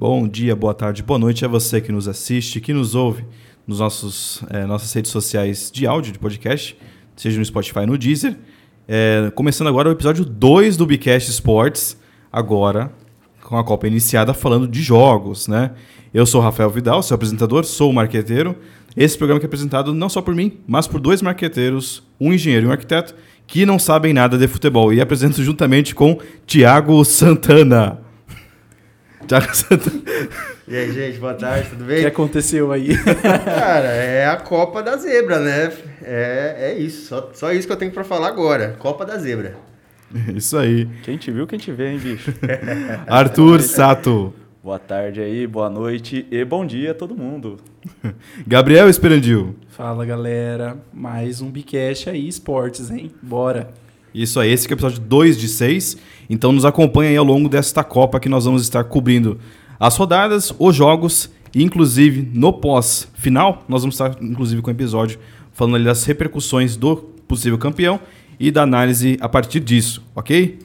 Bom dia, boa tarde, boa noite a você que nos assiste, que nos ouve nos nossos é, nossas redes sociais de áudio, de podcast, seja no Spotify no Deezer. É, começando agora o episódio 2 do Bicast Sports, agora com a Copa iniciada falando de jogos, né? Eu sou Rafael Vidal, seu apresentador, sou o marqueteiro. Esse programa que é apresentado não só por mim, mas por dois marqueteiros, um engenheiro e um arquiteto, que não sabem nada de futebol. E apresento juntamente com Tiago Santana. Tiago Santana. E aí, gente, boa tarde, tudo bem? O que aconteceu aí? Cara, é a Copa da Zebra, né? É, é isso, só, só isso que eu tenho para falar agora. Copa da Zebra. Isso aí. Quem te viu, quem te vê, hein, bicho? Arthur Sato. Boa tarde aí, boa noite e bom dia a todo mundo. Gabriel Esperandil. Fala galera, mais um Bicast aí, esportes, hein? Bora. Isso aí, esse é o episódio 2 de 6. Então nos acompanha aí ao longo desta Copa que nós vamos estar cobrindo as rodadas, os jogos e inclusive no pós-final nós vamos estar inclusive com o episódio falando ali das repercussões do possível campeão e da análise a partir disso, ok?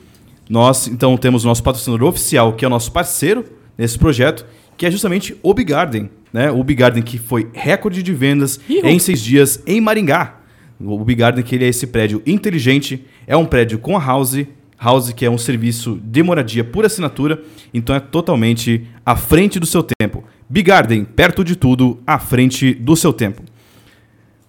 Nós então temos o nosso patrocinador oficial, que é o nosso parceiro nesse projeto, que é justamente o Big Garden. Né? O Big Garden que foi recorde de vendas Iu. em seis dias em Maringá. O Big Garden que ele é esse prédio inteligente, é um prédio com a House, House que é um serviço de moradia por assinatura, então é totalmente à frente do seu tempo. Big Garden, perto de tudo, à frente do seu tempo.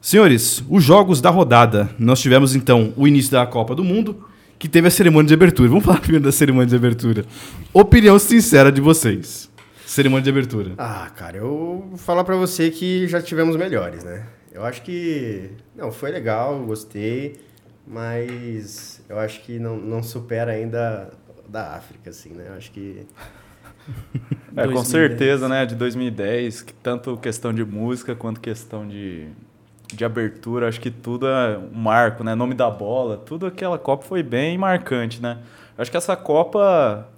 Senhores, os jogos da rodada. Nós tivemos então o início da Copa do Mundo, que teve a cerimônia de abertura. Vamos falar primeiro da cerimônia de abertura. Opinião sincera de vocês. Cerimônia de abertura. Ah, cara, eu vou falar para você que já tivemos melhores, né? Eu acho que. Não, foi legal, gostei, mas eu acho que não, não supera ainda da África, assim, né? Eu acho que. É, com certeza, né? De 2010, tanto questão de música quanto questão de, de abertura, acho que tudo é um marco, né? Nome da bola, tudo aquela Copa foi bem marcante, né? Acho que essa Copa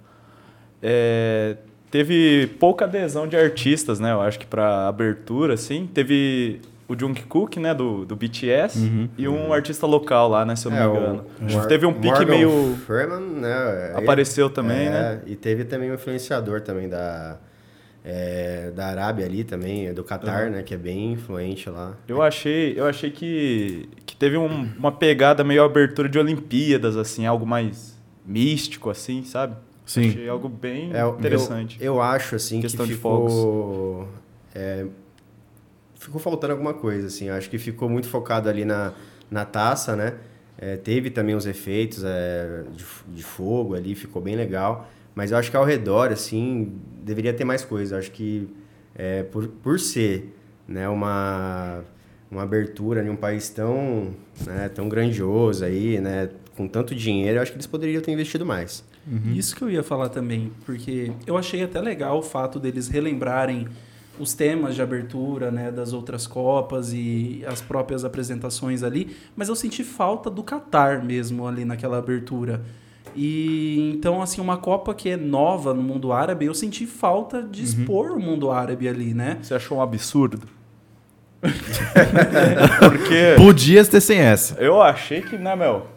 é, teve pouca adesão de artistas, né? Eu acho que para abertura, assim, teve o Jungkook, né, do, do BTS, uhum. e um artista local lá, né, se eu não é, me engano. O, teve um pique Morgan meio... Freeman, né? Apareceu também, é, né? E teve também um influenciador também da é, da Arábia ali também, do Catar, uhum. né? Que é bem influente lá. Eu achei, eu achei que, que teve um, uma pegada meio abertura de Olimpíadas, assim, algo mais místico, assim, sabe? Sim. Achei algo bem é, interessante. Eu, eu acho, assim, Questão que ficou... É, ficou faltando alguma coisa, assim. Acho que ficou muito focado ali na, na taça, né? É, teve também os efeitos é, de, de fogo ali, ficou bem legal. Mas eu acho que ao redor, assim, deveria ter mais coisa. Eu acho que é, por, por ser né, uma, uma abertura em um país tão, né, tão grandioso aí, né, com tanto dinheiro, eu acho que eles poderiam ter investido mais. Uhum. Isso que eu ia falar também, porque eu achei até legal o fato deles relembrarem os temas de abertura né, das outras Copas e as próprias apresentações ali, mas eu senti falta do Qatar mesmo ali naquela abertura. E então, assim, uma Copa que é nova no mundo árabe, eu senti falta de uhum. expor o mundo árabe ali, né? Você achou um absurdo? Porque. Podia ter sem essa. Eu achei que, né, Mel?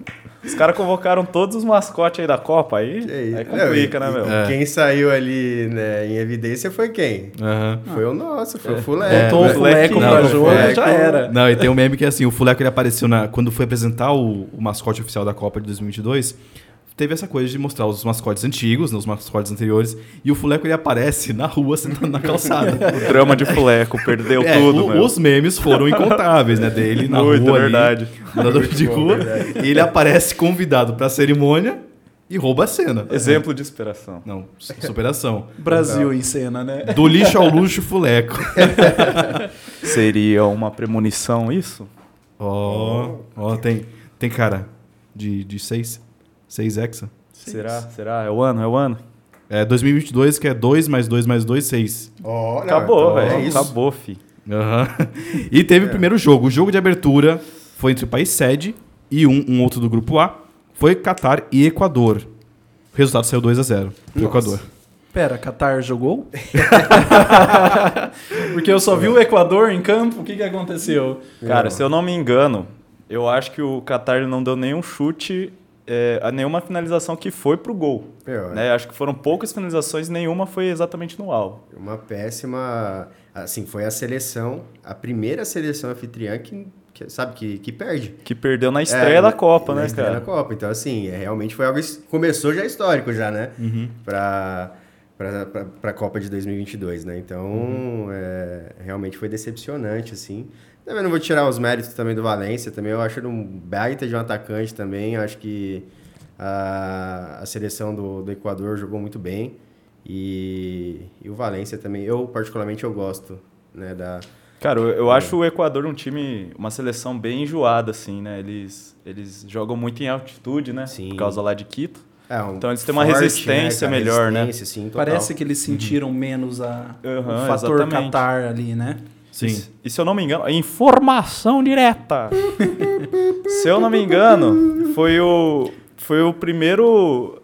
Os caras convocaram todos os mascotes aí da Copa, aí, aí, aí complica, né, meu? É. Quem saiu ali né, em evidência foi quem? Uhum. Foi o nosso, foi é. o Fuleco. É, Botou o Fuleco pra jogo, já era. Não, e tem um meme que é assim, o Fuleco ele apareceu na, quando foi apresentar o, o mascote oficial da Copa de 2022, teve essa coisa de mostrar os mascotes antigos, né, os mascotes anteriores, e o Fuleco ele aparece na rua sentado na calçada. o drama de Fuleco, perdeu é, tudo, o, Os memes foram incontáveis, né, dele na Muito, rua verdade. Ali, de rua, verdade. e ele aparece convidado para a cerimônia e rouba a cena. Exemplo de inspiração. Não, superação. Brasil em cena, né? Do lixo ao luxo, Fuleco. Seria uma premonição isso? Ó, oh, oh, tem, tem cara de, de seis 6 hexa. Será? Será? É o ano? É o ano? É 2022, que é 2 mais 2 mais 2, 6. Oh, Acabou, velho. É Acabou, fi. Uhum. E teve é. o primeiro jogo. O jogo de abertura foi entre o país sede e um, um outro do grupo A. Foi Catar e Equador. O resultado saiu 2 a 0 pro Equador. Pera, Qatar jogou? Porque eu só vi o Equador em campo, o que, que aconteceu? Cara, se eu não me engano, eu acho que o Qatar não deu nenhum chute é, nenhuma finalização que foi pro gol. Meu, né? Acho que foram poucas finalizações, nenhuma foi exatamente no alvo. Uma péssima. Assim, foi a seleção, a primeira seleção anfitriã que, que sabe, que, que perde. Que perdeu na estreia é, da Copa, na né, estreia cara? da Copa. Então, assim, é, realmente foi algo. Começou já histórico, já, né? Uhum. Pra para a Copa de 2022, né? Então, uhum. é, realmente foi decepcionante, assim. Também não vou tirar os méritos também do Valência, também eu acho ele um baita de um atacante também, eu acho que a, a seleção do, do Equador jogou muito bem e, e o Valência também, eu particularmente eu gosto, né, da... Cara, eu, eu é. acho o Equador um time, uma seleção bem enjoada, assim, né? Eles, eles jogam muito em altitude, né? Sim. Por causa lá de Quito. É, um então eles têm uma forte, resistência né, melhor, resistência, né? Sim, Parece que eles sentiram menos a, uhum, o fator exatamente. Qatar ali, né? Sim. E, e, se eu não me engano, informação direta. se eu não me engano, foi o foi o primeiro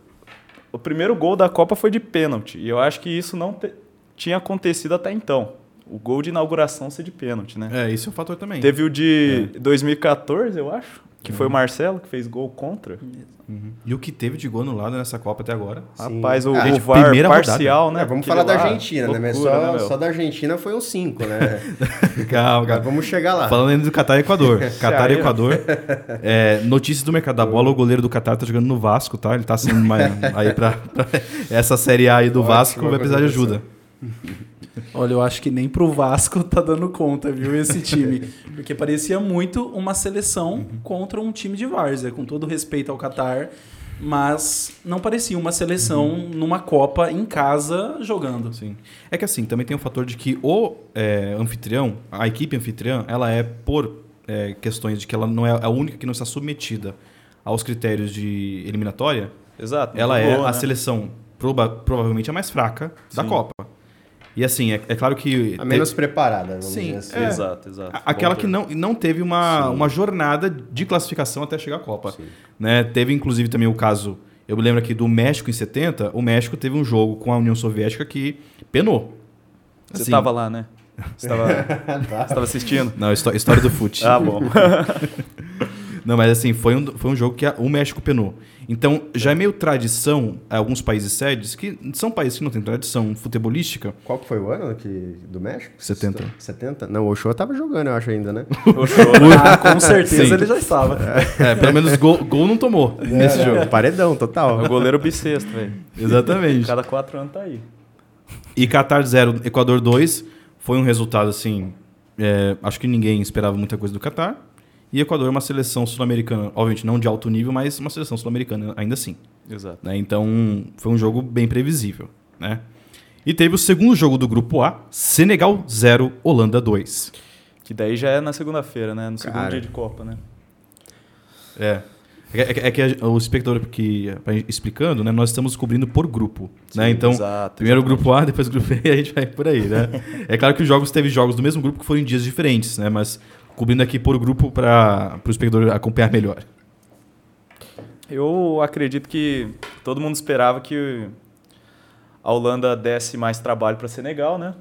o primeiro gol da Copa foi de pênalti. E eu acho que isso não te, tinha acontecido até então. O gol de inauguração ser de pênalti, né? É, isso é um fator também. Teve o de é. 2014, eu acho, que uhum. foi o Marcelo que fez gol contra. Uhum. E o que teve de gol no lado nessa Copa até agora? Sim. Rapaz, o, ah, o VAR primeira parcial, rodada. né? É, vamos falar da Argentina, loucura, né? Mas só, né, só da Argentina foi um 5, né? calma, calma. vamos chegar lá. Falando ainda do Qatar e Equador. Qatar e Equador. É, notícias do mercado da bola, o goleiro do Qatar tá jogando no Vasco, tá? Ele tá sendo mais, aí pra, pra, essa Série A aí do Ótimo, Vasco vai precisar de ajuda. Olha, eu acho que nem pro Vasco tá dando conta, viu, esse time. Porque parecia muito uma seleção uhum. contra um time de várzea, com todo respeito ao Qatar, mas não parecia uma seleção uhum. numa Copa em casa jogando. Sim. É que assim, também tem o fator de que o é, anfitrião, a equipe anfitriã, ela é por é, questões de que ela não é a única que não está submetida aos critérios de eliminatória. Exato. Ela é boa, a né? seleção proba provavelmente a mais fraca Sim. da Copa. E assim, é, é claro que. A menos te... preparada, vamos Sim, dizer assim. É, exato, exato. Aquela que não, não teve uma, uma jornada de classificação até chegar à Copa. Né? Teve, inclusive, também o caso. Eu me lembro aqui do México em 70. O México teve um jogo com a União Soviética que penou. Você estava assim, lá, né? Você estava assistindo? Não, história do fute. ah, bom. Não, mas assim, foi um, foi um jogo que a, o México penou. Então, já é meio tradição, alguns países sedes, que são países que não têm tradição futebolística. Qual que foi o ano que, do México? 70. 70? Não, o Ochoa tava jogando, eu acho ainda, né? Ochoa, ah, com certeza Sim. ele já estava. É, pelo menos gol, gol não tomou é, nesse jogo. Paredão, total. É o goleiro bissexto, velho. Exatamente. Cada quatro anos tá aí. E Qatar 0, Equador 2, foi um resultado assim... É, acho que ninguém esperava muita coisa do Qatar. E Equador é uma seleção sul-americana, obviamente não de alto nível, mas uma seleção sul-americana ainda assim. Exato. Né? Então foi um jogo bem previsível. Né? E teve o segundo jogo do grupo A, Senegal 0, Holanda 2. Que daí já é na segunda-feira, né? No segundo Cara. dia de Copa, né? É. É, é, é que o espectador que explicando, né, nós estamos cobrindo por grupo, né? Sim, né? Então, exato, primeiro o grupo A, depois o grupo B, a gente vai por aí, né? é claro que os jogos teve jogos do mesmo grupo que foram em dias diferentes, né? Mas cobrindo aqui por grupo para o espectador acompanhar melhor. Eu acredito que todo mundo esperava que a Holanda desse mais trabalho para Senegal, né?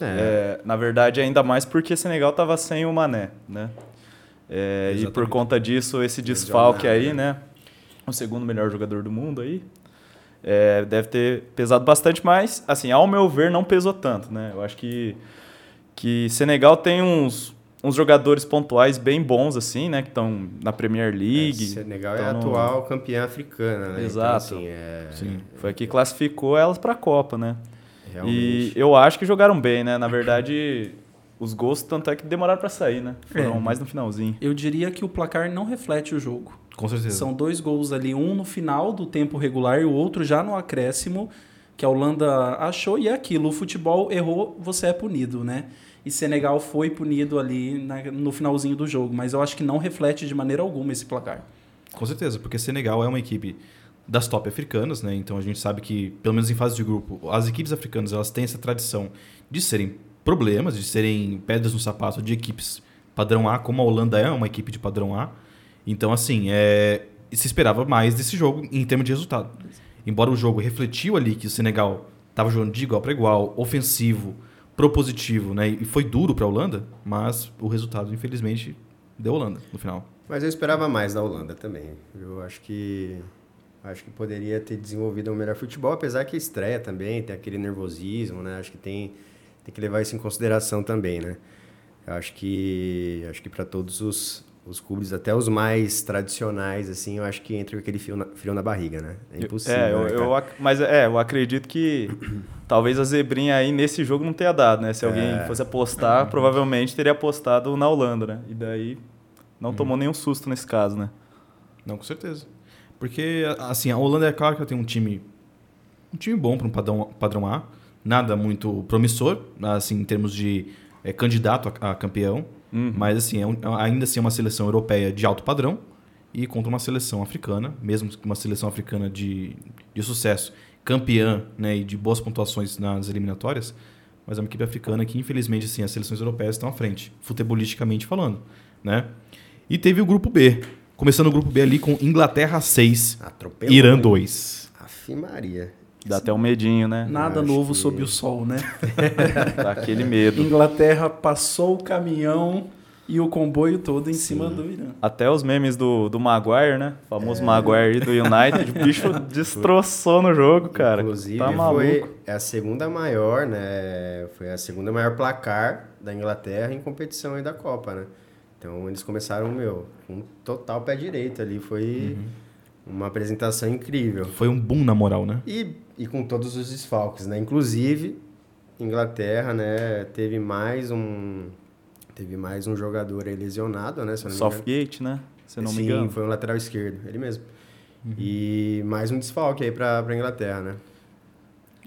É. É, na verdade, ainda mais porque Senegal estava sem o Mané, né? É, e por conta disso, esse desfalque aí, né? O segundo melhor jogador do mundo aí. É, deve ter pesado bastante, mas, assim, ao meu ver, não pesou tanto, né? Eu acho que, que Senegal tem uns, uns jogadores pontuais bem bons, assim, né? Que estão na Premier League. É, Senegal é a atual campeã africana, né? Então, Exato. Então, assim, é... Sim. Foi que classificou elas para a Copa, né? Realmente. E eu acho que jogaram bem, né? Na verdade, os gols, tanto é que demoraram para sair, né? Foram é. mais no finalzinho. Eu diria que o placar não reflete o jogo. Com certeza. São dois gols ali, um no final do tempo regular e o outro já no acréscimo, que a Holanda achou, e é aquilo, o futebol errou, você é punido, né? E Senegal foi punido ali na, no finalzinho do jogo. Mas eu acho que não reflete de maneira alguma esse placar. Com certeza, porque Senegal é uma equipe das top africanas, né? Então a gente sabe que, pelo menos em fase de grupo, as equipes africanas elas têm essa tradição de serem problemas, de serem pedras no sapato de equipes padrão A, como a Holanda é uma equipe de padrão A. Então, assim, é, se esperava mais desse jogo em termos de resultado. Embora o jogo refletiu ali que o Senegal estava jogando de igual para igual, ofensivo, propositivo, né? E foi duro para a Holanda, mas o resultado, infelizmente, deu Holanda no final. Mas eu esperava mais da Holanda também. Eu acho que acho que poderia ter desenvolvido um melhor futebol, apesar que estreia também, tem aquele nervosismo, né? Acho que tem, tem que levar isso em consideração também, né? Eu acho que acho que para todos os, os clubes, até os mais tradicionais, assim, eu acho que entra aquele frio na, frio na barriga, né? É impossível. É, eu, né, eu, mas é, eu acredito que talvez a zebrinha aí nesse jogo não tenha dado, né? Se alguém é. fosse apostar, provavelmente teria apostado na Holanda, né? E daí não hum. tomou nenhum susto nesse caso, né? Não, com certeza. Porque, assim, a Holanda é claro que tem um time um time bom para um padrão, padrão A, nada muito promissor, assim, em termos de é, candidato a, a campeão, uhum. mas assim, é um, ainda assim é uma seleção europeia de alto padrão e contra uma seleção africana, mesmo que uma seleção africana de, de sucesso, campeã né, e de boas pontuações nas eliminatórias, mas é uma equipe africana que, infelizmente, assim, as seleções europeias estão à frente, futebolisticamente falando. Né? E teve o grupo B, Começando o grupo B ali com Inglaterra 6, Atropelou, Irã 2. Afi Maria. Dá até um medinho, né? Nada novo que... sob o sol, né? Dá aquele medo. Inglaterra passou o caminhão e o comboio todo em Sim. cima do Irã. Até os memes do, do Maguire, né? O famoso é. Maguire do United. o bicho destroçou no jogo, cara. Inclusive, tá foi a segunda maior, né? Foi a segunda maior placar da Inglaterra em competição aí da Copa, né? Então eles começaram, meu, com total pé direito ali. Foi uhum. Uma apresentação incrível. Foi um boom na moral, né? E, e com todos os desfalques, né? Inclusive, Inglaterra, né, teve mais um. Teve mais um jogador aí lesionado, né? Southgate, né? Se não Sim, me engano. foi um lateral esquerdo, ele mesmo. Uhum. E mais um desfalque aí pra, pra Inglaterra, né?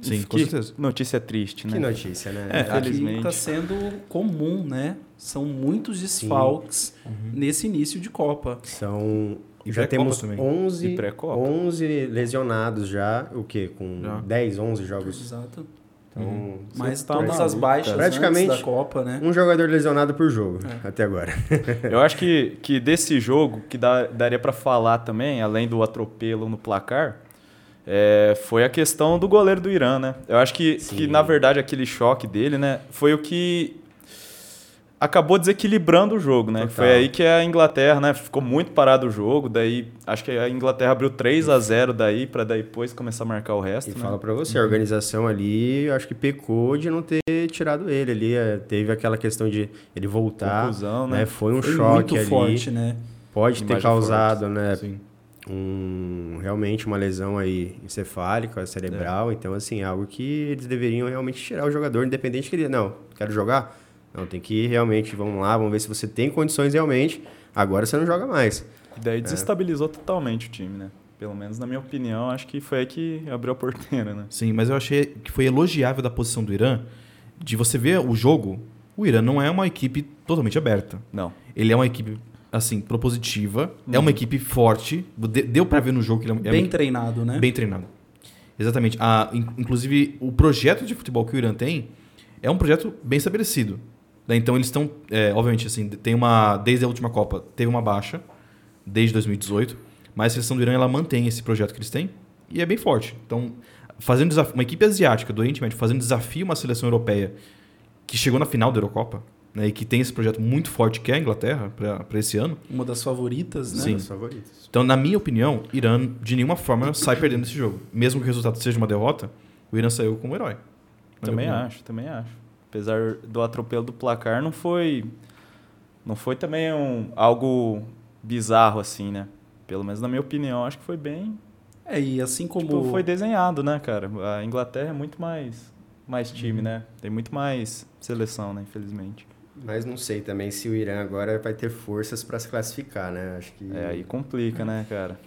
Sim, com certeza. Notícia triste, né? Que notícia, né? É, Felizmente. está sendo comum, né? São muitos desfalques uhum. nesse início de Copa. São e já temos 11, 11 lesionados já, o quê? Com já. 10, 11 jogos. Exato. Então, uhum. Mas todas as baixas praticamente da Copa, né? Um jogador lesionado por jogo é. até agora. Eu acho que, que desse jogo que dá, daria para falar também, além do atropelo no placar, é, foi a questão do goleiro do Irã, né? Eu acho que, que, na verdade, aquele choque dele, né, foi o que acabou desequilibrando o jogo, né? Total. Foi aí que a Inglaterra, né, ficou muito parado o jogo, daí acho que a Inglaterra abriu 3 a 0 daí para depois começar a marcar o resto, E né? fala para você, a organização ali, acho que pecou de não ter tirado ele ali, é, teve aquela questão de ele voltar, Conclusão, né? né? Foi um foi choque muito ali. forte, né? Pode ter causado, forte. né? Sim um, realmente uma lesão aí encefálica, cerebral. É. Então, assim, é algo que eles deveriam realmente tirar o jogador, independente que ele... Não, quero jogar? Não, tem que ir realmente, vamos lá, vamos ver se você tem condições realmente. Agora você não joga mais. E daí é. desestabilizou totalmente o time, né? Pelo menos na minha opinião, acho que foi aí que abriu a porteira, né? Sim, mas eu achei que foi elogiável da posição do Irã de você ver o jogo. O Irã não é uma equipe totalmente aberta. Não. Ele é uma equipe assim, propositiva. Uhum. É uma equipe forte. Deu para ver no jogo que ele é bem treinado, né? Bem treinado. Exatamente. A, inclusive, o projeto de futebol que o Irã tem é um projeto bem estabelecido. Né? Então, eles estão, é, obviamente, assim, tem uma desde a última Copa teve uma baixa desde 2018, mas a seleção do Irã ela mantém esse projeto que eles têm e é bem forte. Então, fazendo desafio, uma equipe asiática do Oriente Médio fazendo desafio uma seleção europeia que chegou na final da Eurocopa, né, e que tem esse projeto muito forte que é a Inglaterra para esse ano. Uma das favoritas, né? Sim. Das favoritas. Então, na minha opinião, Irã de nenhuma forma sai perdendo esse jogo. Mesmo que o resultado seja uma derrota, o Irã saiu como herói. Também acho, também acho. Apesar do atropelo do placar, não foi não foi também um, algo bizarro assim, né? Pelo menos na minha opinião, acho que foi bem é, e assim como tipo, foi desenhado, né, cara? A Inglaterra é muito mais mais time, uhum. né? Tem muito mais seleção, né, infelizmente. Mas não sei também se o Irã agora vai ter forças para se classificar, né? Acho que. É, aí complica, né, cara?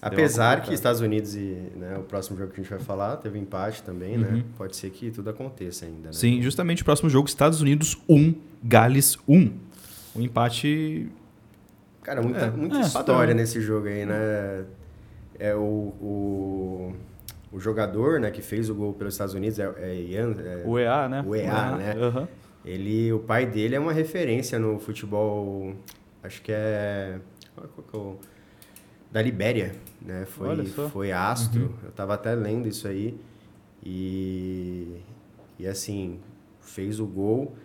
Apesar que Estados Unidos e né, o próximo jogo que a gente vai falar teve empate também, né? uhum. né? Pode ser que tudo aconteça ainda. Né? Sim, justamente o próximo jogo, Estados Unidos 1, Gales 1. Um empate. Cara, muita, é, muita é, história padrão. nesse jogo aí, né? É o, o, o, jogador né, que fez o gol pelos Estados Unidos é, é Ian. É, o EA, né? O EA, né? Uhum. Ele, o pai dele é uma referência no futebol, acho que é, qual que é o, da Libéria, né? Foi, foi astro. Uhum. Eu estava até lendo isso aí e e assim fez o gol,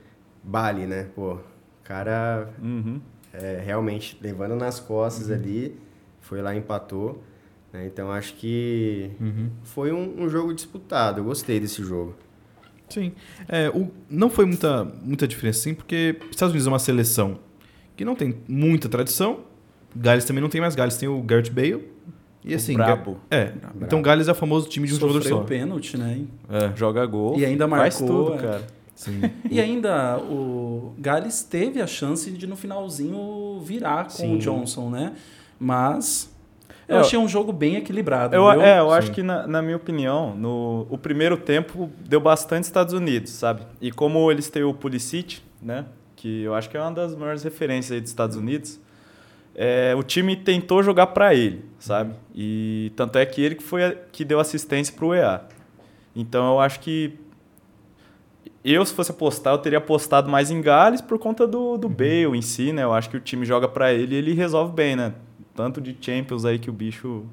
Bali, né? Pô, cara, uhum. é, realmente levando nas costas uhum. ali, foi lá empatou. Né? Então acho que uhum. foi um, um, jogo disputado. Eu gostei desse jogo. Sim. É, o, não foi muita, muita diferença, sim, porque Estados Unidos é uma seleção que não tem muita tradição. Gales também não tem mais Gales, tem o Garrett Bale. E assim, brabo. É. Brabo. Então Gales é o famoso time de um Sofreu jogador só. pênalti, né? É. Joga gol. E ainda marcou. Faz tudo, é. cara. Sim. E ainda o Gales teve a chance de no finalzinho virar com Sim. o Johnson, né? Mas eu é, achei um jogo bem equilibrado. Eu, é, eu Sim. acho que, na, na, minha opinião, no, o primeiro tempo deu bastante Estados Unidos, sabe? E como eles têm o Pulisic, né? Que eu acho que é uma das maiores referências aí dos Estados Unidos. É, o time tentou jogar para ele, sabe? E tanto é que ele que foi a, que deu assistência para o EA. Então eu acho que eu, se fosse apostar, eu teria apostado mais em Gales por conta do, do uhum. Bale em si, né? Eu acho que o time joga para ele e ele resolve bem, né? Tanto de Champions aí que o bicho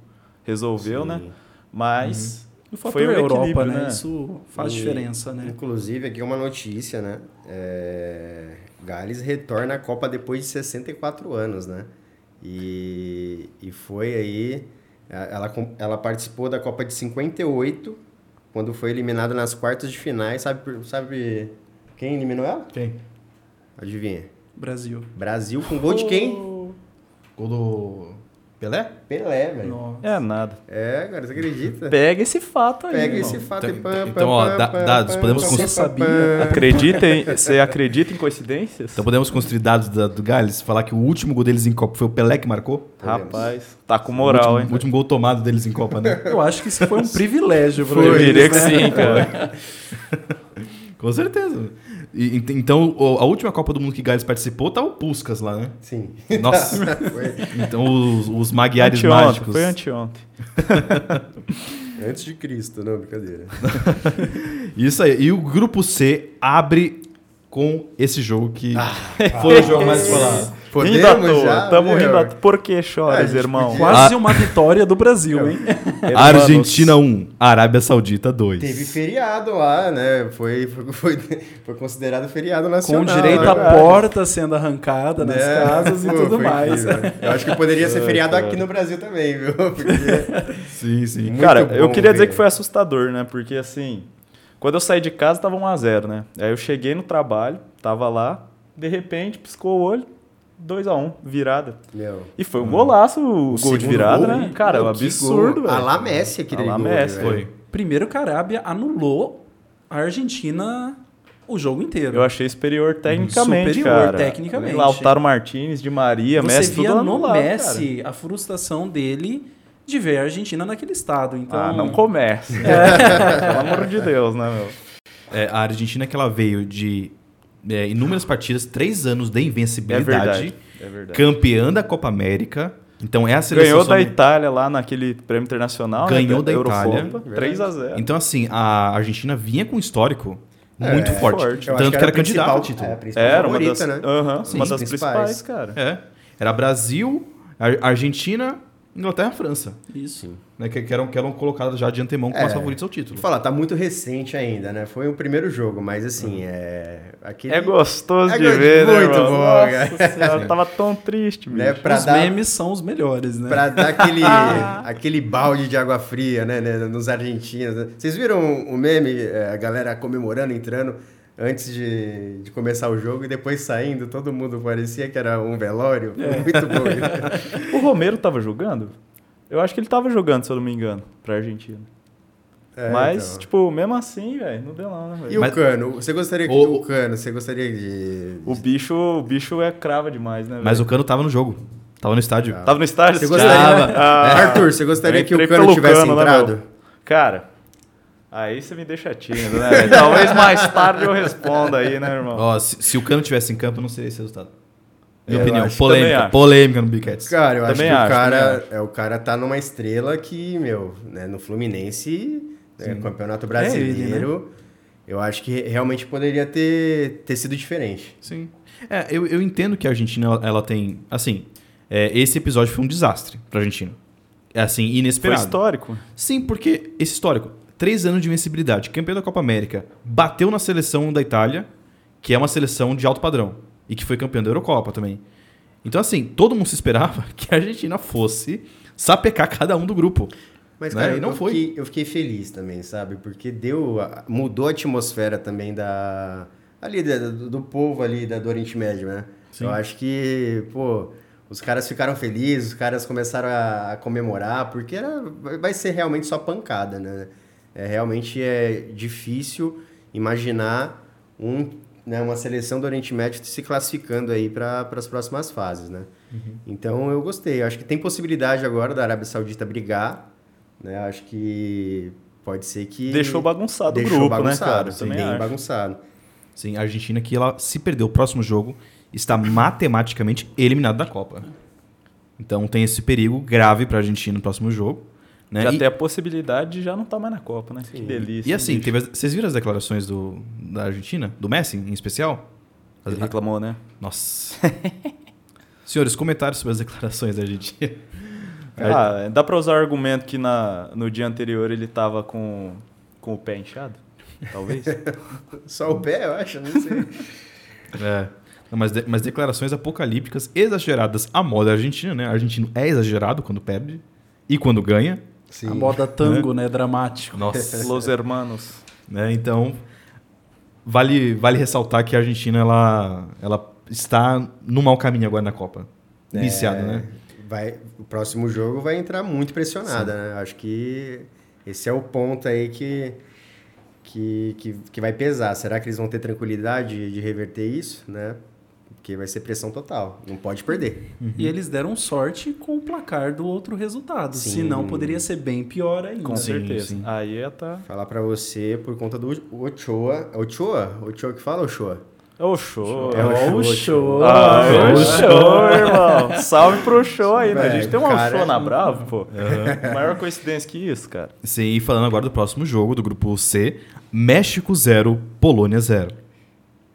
resolveu, né? Sim. né? Mas uhum. foi o Europa, né? né? Isso faz e, diferença, né? Inclusive, aqui uma notícia, né? É... Gales retorna à Copa depois de 64 anos, né? E, e foi aí... Ela, ela participou da Copa de 58 quando foi eliminada nas quartas de finais, sabe, sabe quem eliminou ela? Quem? Adivinha? Brasil. Brasil com gol de quem? Gol do Pelé? Pelé, velho. É nada. É, cara, você acredita? Pega esse fato aí. Pega esse fato então, e pam, Então, ó, dados, podemos construir. sabia. Acredita em, você acredita em coincidências? Então podemos construir dados da, do Gales, falar que o último gol deles em Copa foi o Pelé que marcou? Rapaz, tá com moral, o último, hein? O último gol tomado deles em Copa, né? Eu acho que isso foi um privilégio pra foi, Eu diria que sim, cara. com certeza. E, então, a última Copa do Mundo que Gales participou tá o Puskas lá, né? Sim. Nossa. então, os, os Magyares mágicos. Foi anteontem. Antes de Cristo, não, brincadeira. Isso aí. E o grupo C abre com esse jogo que ah, foi o jogo mais falado. Podemos rindo à toa. Já, Tamo meu. rindo à toa. Por que choras, é, irmão? Podia... Quase uma vitória do Brasil, hein? Argentina 1, Arábia Saudita 2. Teve feriado lá, né? Foi, foi, foi considerado feriado nacional. Com direito à porta sendo arrancada nas é, casas e tudo mais. Incrível. Eu acho que poderia ser feriado aqui no Brasil também, viu? Porque... sim, sim. Cara, eu queria dizer que foi assustador, né? Porque assim, quando eu saí de casa tava 1x0, né? Aí eu cheguei no trabalho, tava lá, de repente piscou o olho, 2x1, virada. Meu. E foi um golaço o, o gol de virada, gol, né? Cara, um absurdo, velho. A lá Messi aquele a lá gol. Messi, foi. Primeiro que a Arábia anulou a Argentina o jogo inteiro. Eu achei superior tecnicamente, superior cara. tecnicamente. Lautaro Martinez, de Maria, Você Messi, via tudo no Messi cara. a frustração dele de ver a Argentina naquele estado. Então... Ah, não comece. É. Pelo amor de Deus, né, meu? É, a Argentina que ela veio de é, inúmeras partidas, três anos de invencibilidade. É verdade, é verdade. Campeã da Copa América. Então é a seleção. Ganhou da Itália lá naquele prêmio internacional. Né, Ganhou né? da Eurocopa, Itália. 3 a 0 Então, assim, a Argentina vinha com um histórico é, muito forte. forte. Tanto que era, era candidato ao título. É, era uma das, né? uh -huh, Sim, uma das principais, cara. É. Era Brasil, Argentina, Inglaterra e França. Isso. Né, que, que, eram, que eram colocadas já de antemão como é, as favoritas ao título. Falar, tá muito recente ainda, né? Foi o primeiro jogo, mas assim, uhum. é. Aquele... É gostoso é de ver, né? Muito bom, Nossa senhora, tava tão triste, né? bicho. Né? os dar, memes são os melhores, né? Pra dar aquele, aquele balde de água fria, né? né nos argentinos. Né? Vocês viram o meme, é, a galera comemorando, entrando antes de, de começar o jogo e depois saindo, todo mundo parecia que era um velório. É. Muito bom. o Romero tava jogando? Eu acho que ele tava jogando, se eu não me engano, pra Argentina. É, Mas, então. tipo, mesmo assim, velho, não deu não, né, velho? E Mas, o Cano? Você gostaria que o, o Cano, você gostaria de... O bicho, o bicho é crava demais, né, Mas o Cano tava no jogo. Tava no estádio. Tava no estádio? Você gostaria... Ah, Arthur, você gostaria que o Cano tivesse cano, entrado? Né, Cara, Aí você me deixa tímido, né? Talvez mais tarde eu responda aí, né, irmão? Ó, se, se, o Cano tivesse em campo, não seria esse resultado. Minha opinião, polêmica, polêmica no Big Cats. Cara, eu também acho que acho, o cara, é, o cara tá numa estrela que, meu, né, no Fluminense, né, Campeonato Brasileiro, é ele, né? eu acho que realmente poderia ter, ter sido diferente. Sim. É, eu, eu entendo que a Argentina, ela, ela tem, assim, é, esse episódio foi um desastre pra Argentina. É, assim, inesperado. Foi histórico? Sim, porque esse histórico, três anos de invencibilidade, campeão da Copa América, bateu na seleção da Itália, que é uma seleção de alto padrão e que foi campeão da Eurocopa também. Então, assim, todo mundo se esperava que a Argentina fosse sapecar cada um do grupo. Mas, né? cara, E não eu, foi. Fiquei, eu fiquei feliz também, sabe? Porque deu. Mudou a atmosfera também da. Ali, do, do povo ali da, do Oriente Médio, né? Sim. Eu acho que, pô, os caras ficaram felizes, os caras começaram a, a comemorar, porque era, vai ser realmente só pancada, né? É, realmente é difícil imaginar um, né, uma seleção do Oriente Médio se classificando aí para as próximas fases, né? Então eu gostei. Eu acho que tem possibilidade agora da Arábia Saudita brigar, né? Acho que pode ser que Deixou bagunçado o deixou grupo, né, bagunçado, cara? sim, Também bem acho. bagunçado. Sim, a Argentina que ela se perder o próximo jogo está matematicamente eliminada da Copa. Então tem esse perigo grave para a Argentina no próximo jogo. Né? Já e, tem a possibilidade de já não estar mais na Copa, né? Que delícia. e assim, teve as- vocês viram as declarações do, da Argentina? Do Messi, em especial? As-? Ele reclamou, né? Nossa. Senhores, comentários sobre as declarações da Argentina. Ah, dá pra usar o argumento que na, no dia anterior ele tava com, com o pé inchado? Talvez. Só o pé, eu acho, não sei. É. Não, mas, de- mas declarações apocalípticas exageradas à moda argentina, né? O argentino é exagerado quando perde e quando ganha. Sim. A moda tango, né? Dramático. Nossa. Los hermanos. né? Então, vale, vale ressaltar que a Argentina ela, ela está no mau caminho agora na Copa. Iniciada, É, né? Vai, o próximo jogo vai entrar muito pressionada, né? Acho que esse é o ponto aí que, que, que, que vai pesar. Será que eles vão ter tranquilidade de, de reverter isso, né? Porque vai ser pressão total. Não pode perder. E eles deram sorte com o placar do outro resultado. Sim. Senão poderia ser bem pior ainda. Com Sim, certeza. sim. Aí ia tá. Falar pra você por conta do Ochoa. Ochoa? Ochoa que fala, Ochoa? É o show. É o show, o show. Ah, Ah, o show, irmão. Salve pro show aí, né? A gente tem um cara, show na é- Bravo, pô. Maior coincidência que isso, cara. Sim, e falando agora do próximo jogo, do grupo C, México 0, Polônia 0.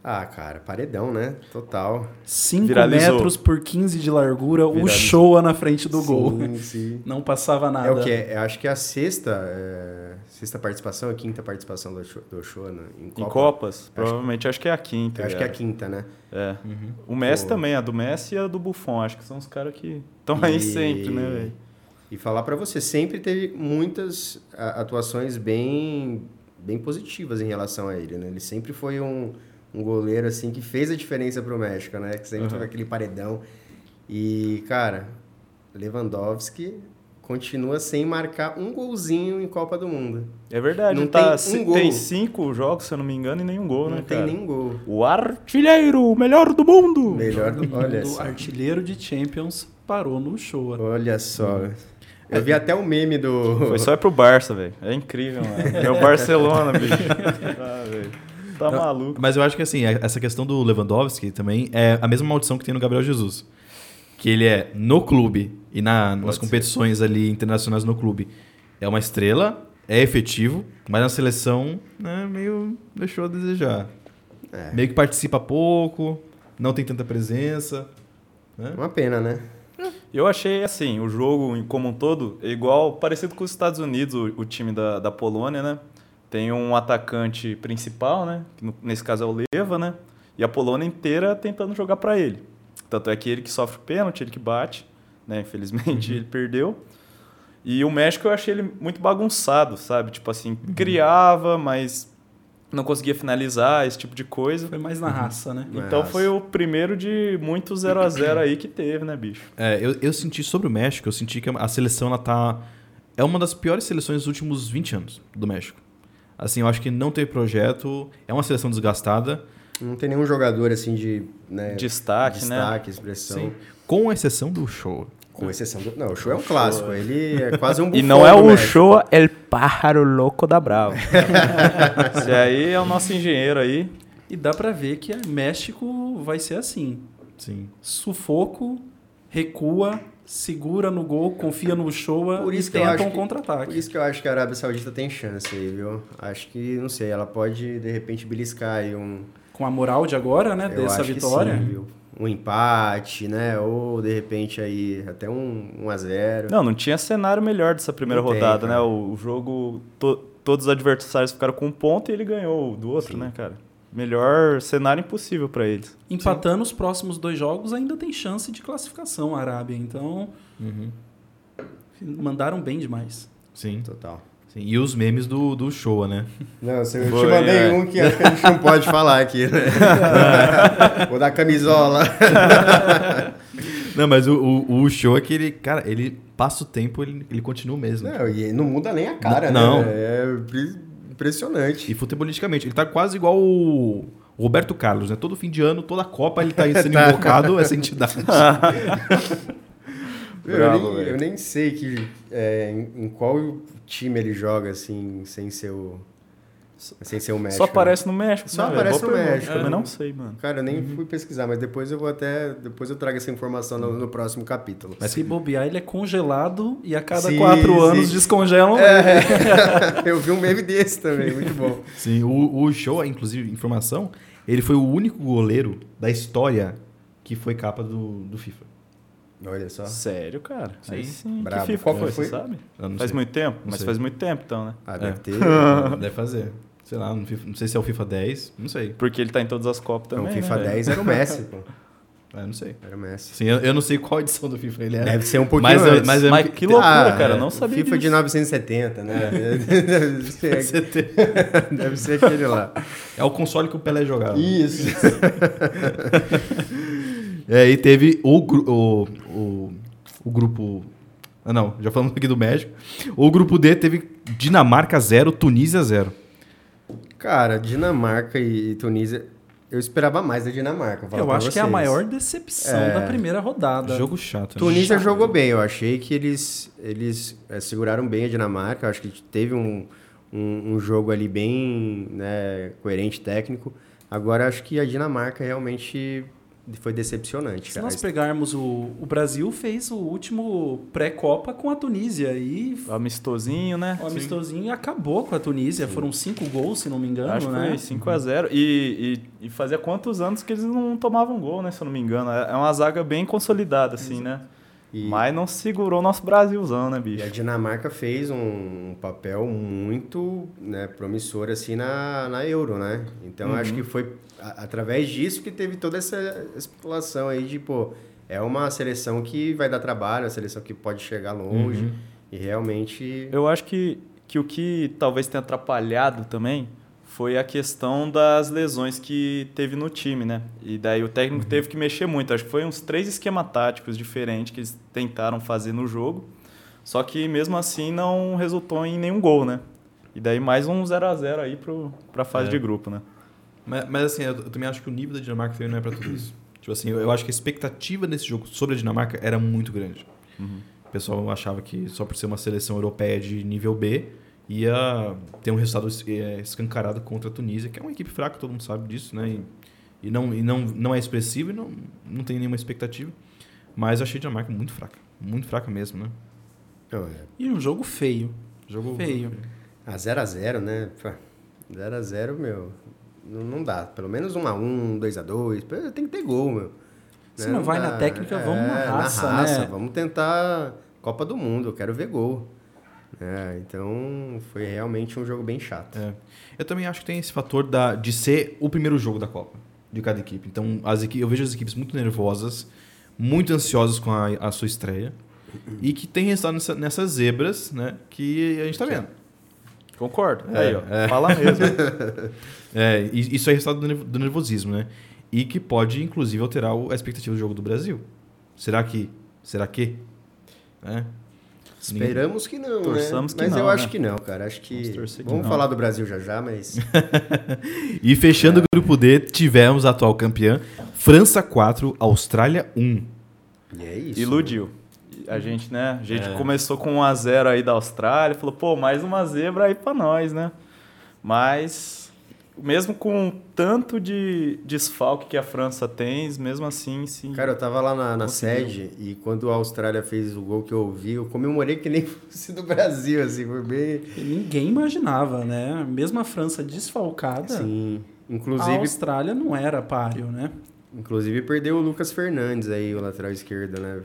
Ah, cara, paredão, né? Total. 5 Viralizou. metros por 15 de largura, o Viralizou. show na frente do gol. Sim, sim. Não passava nada. É o que? Eu acho que é a sexta, é, sexta participação, a quinta participação do Ochoa né? em Copa. Em Copas, provavelmente acho que é a quinta. Eu acho que é a quinta, né? É. O Messi Pô. também, a do Messi e a do Buffon. Acho que são os caras que estão aí E- sempre, né, velho? E falar pra você, sempre teve muitas atuações bem, bem positivas em relação a ele, né? Ele sempre foi um, um goleiro, assim, que fez a diferença pro México, né? Que sempre teve aquele paredão. E, cara, Lewandowski continua sem marcar um golzinho em Copa do Mundo. É verdade, Não tá, tem um gol. tem cinco jogos, se eu não me engano, e nenhum gol, Não né, tem cara? nem gol. O artilheiro, o melhor do mundo! Melhor do... Olha do só. artilheiro de Champions parou no show. Olha só. Eu vi até o meme do... Foi só ir pro Barça, velho. É incrível, mano. É o Barcelona, bicho. Ah, velho. Tá maluco. Mas eu acho que assim, essa questão do Lewandowski também é a mesma maldição que tem no Gabriel Jesus. Que ele é no clube e na, nas ser. competições ali internacionais no clube. É uma estrela, é efetivo, mas na seleção, né, meio deixou a desejar. É. Meio que participa pouco, não tem tanta presença. Né? Uma pena, né? Eu achei, assim, o jogo como um todo é igual, parecido com os Estados Unidos, o, o time da, da Polônia, né? Tem um atacante principal, né? Que nesse caso é o Leva, né? E a Polônia inteira tentando jogar pra ele. Tanto é que ele que sofre pênalti, ele que bate, né? Infelizmente ele perdeu. E o México eu achei ele muito bagunçado, sabe? Tipo assim, criava, mas não conseguia finalizar, esse tipo de coisa. Foi mais na raça, né? Então foi o primeiro de muito 0 a 0 aí que teve, né, bicho? É, eu, eu senti sobre o México, eu senti que a seleção ela tá. É uma das piores seleções dos últimos 20 anos do México. Assim, eu acho que não teve projeto, é uma seleção desgastada. Não tem nenhum jogador, assim, de... Né, Destaque, né? destaque, expressão. Sim. Com exceção do show. Com exceção do... Não, o show é um clássico. Ele é quase um E não é o show El Pájaro Louco da Brava. Esse aí é o nosso engenheiro aí. E dá pra ver que é México vai ser assim. Sim. Sufoco, recua, segura no gol, confia no show Por e isso que eu tenta acho um que- contra-ataque. Por isso que eu acho que a Arábia Saudita tem chance aí, viu? Acho que, não sei, ela pode, de repente, beliscar aí um... Com a moral de agora, né? eu dessa acho que vitória. sim, viu? Um empate, né? Ou, de repente, aí, até um 1 a 0 Não, não tinha cenário melhor dessa primeira Não tem, rodada, né? o jogo, to- todos os adversários ficaram com um ponto e ele ganhou do outro, Sim. né, cara? Melhor cenário impossível para eles. Empatando Sim. os próximos dois jogos, ainda tem chance de classificação a Arábia. Então, uhum. mandaram bem demais. Sim. Total. Sim, e os memes do, do show, né? Não, eu te mandei é. um que a gente não pode falar aqui, né? Vou dar camisola. Não, mas o, o, o, show é que ele, cara, ele passa o tempo, ele, ele continua mesmo. Não, e não muda nem a cara, não, né? É impressionante. E futebolisticamente, ele tá quase igual o Roberto Carlos, né? Todo fim de ano, toda Copa ele tá sendo tá. invocado essa entidade. Bravo, eu, nem, eu, nem, sei que, é, em, em, qual time ele joga, assim, sem ser o sem ser o México. Só aparece no México. Só né, aparece no México. Eu não sei, mano. Cara, eu nem uhum. fui pesquisar, mas depois eu vou até. Depois eu trago essa informação no, no próximo capítulo. Mas se bobear, ele é congelado e a cada sim, quatro sim. anos descongelam é. eu vi um meme desse também, muito bom. Sim, o, o show, inclusive, informação, ele foi o único goleiro da história que foi capa do, do FIFA. Olha só. Sério, cara? Sim. Aí sim. Bravo. Que FIFA Qual foi, foi? Você sabe? Faz sei. muito tempo? Não Mas sei. faz muito tempo, então, né? Ah, deve é. ter. deve fazer. Sei lá, não sei se é o FIFA 10, não sei. Porque ele tá em todas as Copas também. o FIFA né? 10 era o Messi, pô. É, não sei. Era o Messi. Sim, eu, eu, não sei qual edição do FIFA ele era. Deve ser um pouquinho mas, antes. Mas, mas que loucura, ah, cara. Eu não sabia FIFA disso. de 970, né? Deve ser, deve ser aquele lá. É o console que o Pelé jogava. Isso. é, e teve o, o, o, o grupo... Ah, não. Já falamos aqui do México. O grupo D teve Dinamarca 0, Tunísia 0. Cara, Dinamarca e Tunísia eu esperava mais da Dinamarca. Eu acho que é a maior decepção é... da primeira rodada. Jogo chato. Né? Tunísia chato. jogou bem. Eu achei que eles, eles é, seguraram bem a Dinamarca. Eu acho que teve um, um, um jogo ali bem né, coerente técnico. Agora acho que a Dinamarca realmente foi decepcionante. Se cara. nós pegarmos o, o Brasil fez o último pré-copa com a Tunísia e o amistosinho, né? O amistosinho Sim. acabou com a Tunísia. Sim. Foram cinco gols, se não me engano, Acho né? Foi 5 a 0 e, e, e, fazia quantos anos que eles não tomavam gol, né? Se eu não me engano, é uma zaga bem consolidada, assim, Exato. né? E... Mas não segurou o nosso Brasilzão, né, bicho? E a Dinamarca fez um papel muito né, promissor assim na, na Euro, né? Então uhum. acho que foi a, através disso que teve toda essa especulação aí de, pô, é uma seleção que vai dar trabalho, uma seleção que pode chegar longe. Uhum. E realmente. Eu acho que, que o que talvez tenha atrapalhado também foi a questão das lesões que teve no time, né? E daí o técnico uhum. teve que mexer muito. Acho que foi uns três esquema táticos diferentes que eles tentaram fazer no jogo. Só que mesmo assim não resultou em nenhum gol, né? E daí mais um 0 a 0 aí para a fase é. de grupo, né? Mas, mas assim, eu, eu, também acho que o nível da Dinamarca também não é para tudo isso. Tipo assim, eu, eu, acho que a expectativa desse jogo sobre a Dinamarca era muito grande. Uhum. O pessoal achava que só por ser uma seleção europeia de nível B, ia ter um resultado é, escancarado contra a Tunísia, que é uma equipe fraca, todo mundo sabe disso, né? E, e, não, e não, não é expressivo e não, não tem nenhuma expectativa. Mas achei a Dinamarca muito fraca. Muito fraca mesmo, né? E um jogo feio. Jogo feio. A 0x0, né? 0x0, meu. Não, não dá. Pelo menos 1x1, 2x2. Tem que ter gol, meu. Se né? não, não vai dá. na técnica, vamos é, na raça, na raça. Né? Vamos tentar Copa do Mundo. Eu quero ver gol. É, então foi realmente um jogo bem chato. É. Eu também acho que tem esse fator da, de ser o primeiro jogo da Copa de cada equipe. Então as equipes, eu vejo as equipes muito nervosas, muito ansiosas com a, a sua estreia e que tem resultado nessa, nessas zebras, né? Que a gente está vendo. Concordo. É, Aí, ó, é. Fala mesmo. é, isso é resultado do nervosismo, né? E que pode, inclusive, alterar a expectativa do jogo do Brasil. Será que? Será que? É. Esperamos que não, Torçamos né? Que mas não, eu né? acho que não, cara. Acho que. Vamos, que Vamos falar do Brasil já já, mas. e fechando é. o grupo D, tivemos a atual campeã, França 4, Austrália 1. E é isso. Iludiu. A gente, né? A gente é. começou com 1 a 0 aí da Austrália, falou, pô, mais uma zebra aí para nós, né? Mas mesmo com tanto de desfalque que a França tem, mesmo assim, sim. Cara, eu tava lá na, na sede e quando a Austrália fez o gol que eu ouvi, eu comemorei que nem fosse do Brasil, assim, foi bem. E ninguém imaginava, né? Mesmo a França desfalcada. Sim. Inclusive. A Austrália não era páreo, né? Inclusive perdeu o Lucas Fernandes aí, o lateral esquerdo, né?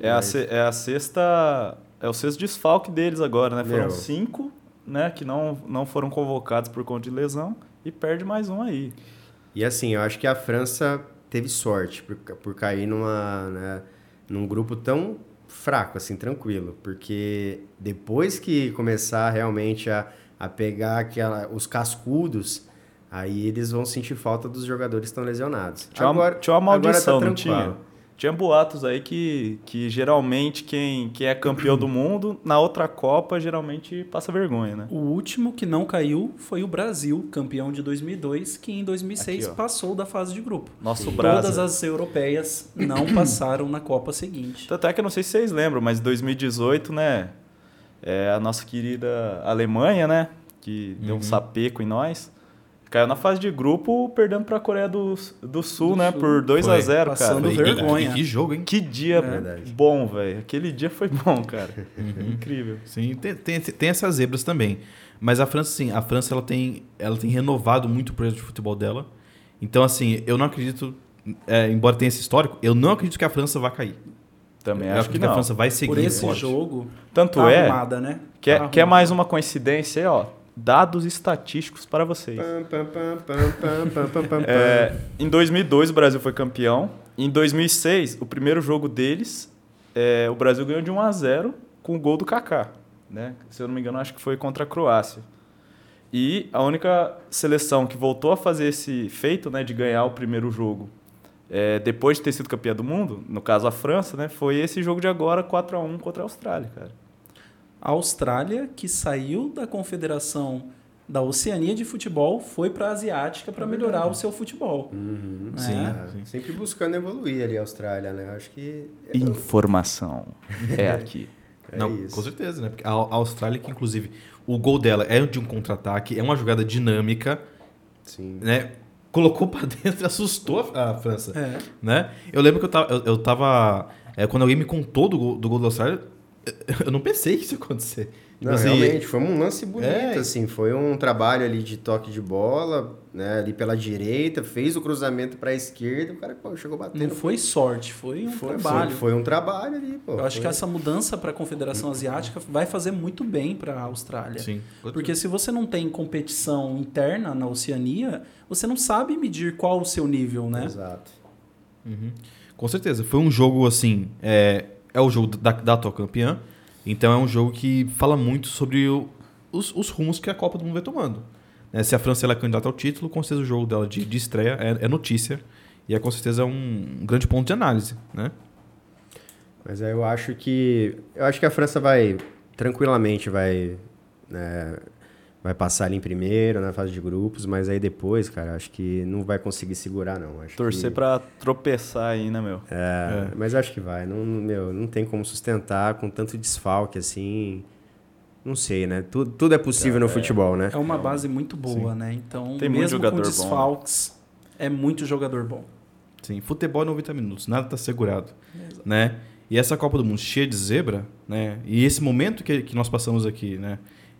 É, Mas... a, é a sexta. É o sexto desfalque deles agora, né? Foram Meu. cinco, né? Que não, não foram convocados por conta de lesão e perde mais um aí. E assim, eu acho que a França teve sorte por, por cair numa, né, num grupo tão fraco, assim, tranquilo. Porque depois que começar realmente a, a pegar aquela, os cascudos, aí eles vão sentir falta dos jogadores que estão lesionados. Tinha uma, tinha uma maldição, tá não tinha? Tinha boatos aí que, que geralmente quem, quem é campeão do mundo, na outra Copa, geralmente passa vergonha, né? O último que não caiu foi o Brasil, campeão de 2002, que em 2006 Aqui, passou da fase de grupo. Nosso Brasil. Todas as europeias não passaram na Copa seguinte. Tanto é que eu não sei se vocês lembram, mas 2018, né? É a nossa querida Alemanha, né? Que uhum. deu um uhum. sapeco em nós. Caiu na fase de grupo, perdendo para a Coreia do, do Sul, do né? Sul. Por 2 a 0 cara. Passando vergonha. Que, jogo, hein? Que dia é. bom, velho. Aquele dia foi bom, cara. Uhum. Incrível. Sim, tem, tem, tem, essas zebras também. Mas a França, sim, a França ela tem, ela tem renovado muito o projeto de futebol dela. Então, assim, eu não acredito, é, embora tenha esse histórico, eu não acredito que a França vá cair. Também eu acho que, que a França vai seguir. Por esse forte. jogo, Tanto tá é, arrumada, né? Quer, tá quer mais uma coincidência aí, ó? Dados estatísticos para vocês. é, em 2002 o Brasil foi campeão. Em 2006, o primeiro jogo deles, é, o Brasil ganhou de 1 a 0 com o gol do Kaká, né? Se eu não me engano, acho que foi contra a Croácia. E a única seleção que voltou a fazer esse feito, né, de ganhar o primeiro jogo, é, depois de ter sido campeã do mundo, no caso a França, né, foi esse jogo de agora 4 a 1 contra a Austrália, cara a Austrália, que saiu da confederação da Oceania de futebol, foi para a Asiática para melhorar o seu futebol. Uhum. Né? Sim, sim, Sempre buscando evoluir ali a Austrália, né? Acho que... É Informação é aqui. É Não, isso. com certeza, né? Porque a Austrália, que inclusive o gol dela é de um contra-ataque, é uma jogada dinâmica, Sim. né? Colocou para dentro e assustou a França, é. né? Eu lembro que eu tava, eu, eu tava é, quando alguém me contou do gol, do gol da Austrália, eu não pensei que isso ia acontecer. Não, assim, realmente, foi um lance bonito, é, assim, foi um trabalho ali de toque de bola, né, ali pela direita, fez o cruzamento para a esquerda, o cara pô, chegou batendo. Não foi sorte, foi um foi, trabalho. Foi, foi, um trabalho ali, pô. Eu acho que essa mudança para a Confederação Asiática vai fazer muito bem para a Austrália. Sim. Porque se você não tem competição interna na Oceania, você não sabe medir qual o seu nível, né? Exato. Uhum. Com certeza, foi um jogo assim, é, é o jogo da, da atual campeã, então é um jogo que fala muito sobre o, os, os, rumos que a Copa do Mundo vai tomando. Né? Se a França ela é candidata ao título, com certeza o jogo dela de, de estreia é, é, notícia e é com certeza um, um grande ponto de análise, né? Mas eu acho que eu acho que a França vai tranquilamente vai né, vai passar ali em primeiro, na fase de grupos, mas aí depois, cara, acho que não vai conseguir segurar, não. Acho Torcer que... para tropeçar aí, né, meu? É, é, mas acho que vai. Não, meu, não tem como sustentar com tanto desfalque assim. Não sei, né? Tudo, tudo é possível é, no futebol, né? É uma base muito boa, Sim. né? Então, tem mesmo com desfalques, bom. é muito jogador bom. Sim, futebol é 90 minutos, nada está segurado, Exato. né? E essa Copa do Mundo cheia de zebra, né? E esse momento que, que nós passamos aqui, né?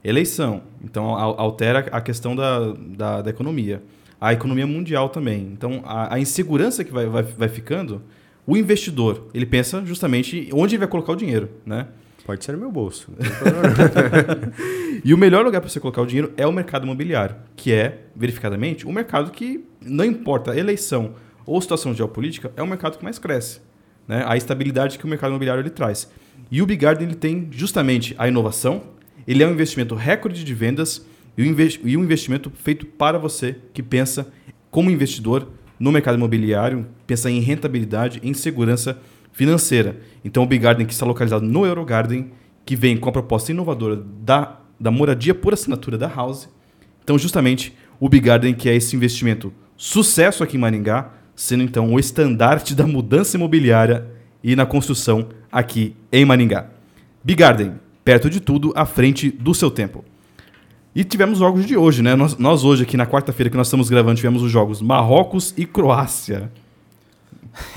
Eleição. Então, altera a questão da, da, da economia. A economia mundial também. Então, a, a insegurança que vai, vai, vai ficando, o investidor, ele pensa justamente onde ele vai colocar o dinheiro, né? Pode ser no meu bolso. e o melhor lugar para você colocar o dinheiro é o mercado imobiliário, que é, verificadamente, o mercado que, não importa a eleição ou situação geopolítica, é o mercado que mais cresce. Né? A estabilidade que o mercado imobiliário ele traz. E o Big Garden ele tem justamente a inovação, ele é um investimento recorde de vendas e um investimento feito para você que pensa como investidor no mercado imobiliário, pensa em rentabilidade, em segurança financeira. Então, o Big Garden, que está localizado no Eurogarden, que vem com a proposta inovadora da, da moradia por assinatura da House. Então, justamente, o Big Garden, que é esse investimento sucesso aqui em Maringá, sendo então o estandarte da mudança imobiliária e na construção aqui em Maringá. Big Garden, perto de tudo, à frente do seu tempo. E tivemos jogos de hoje, né? Nós, nós hoje, aqui na quarta-feira que nós estamos gravando, tivemos os jogos Marrocos e Croácia.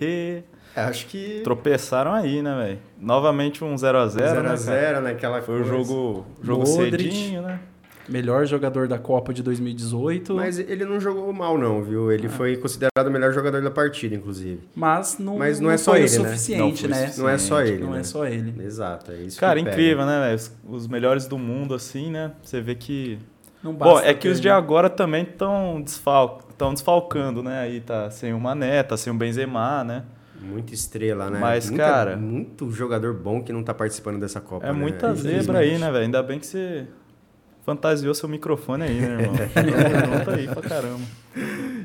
é, acho que. Tropeçaram aí, né, velho? Novamente um 0x0. 0x0, né, naquela Foi o jogo, jogo cedinho, né? Melhor jogador da Copa de 2018. Mas ele não jogou mal, não, viu? Ele ah. foi considerado o melhor jogador da partida, inclusive. Mas não, Mas não, não é só ele, né? suficiente, né? Não, não é só ele. Não né? é só ele. Exato, é isso Cara, incrível, né, velho? Os, melhores do mundo, assim, né? Você vê que Não Bom, basta é que os de agora também estão desfal tão desfalcando, né? Aí tá sem o Mané, tá sem o Benzema, né? Muita estrela, né? Mas, Muita- cara- Muito jogador bom que não tá participando dessa Copa. É né? muita Infelizmente. zebra aí, né, velho? Ainda bem que você fantasiou seu microfone aí, né, irmão? Junto aí pra caramba.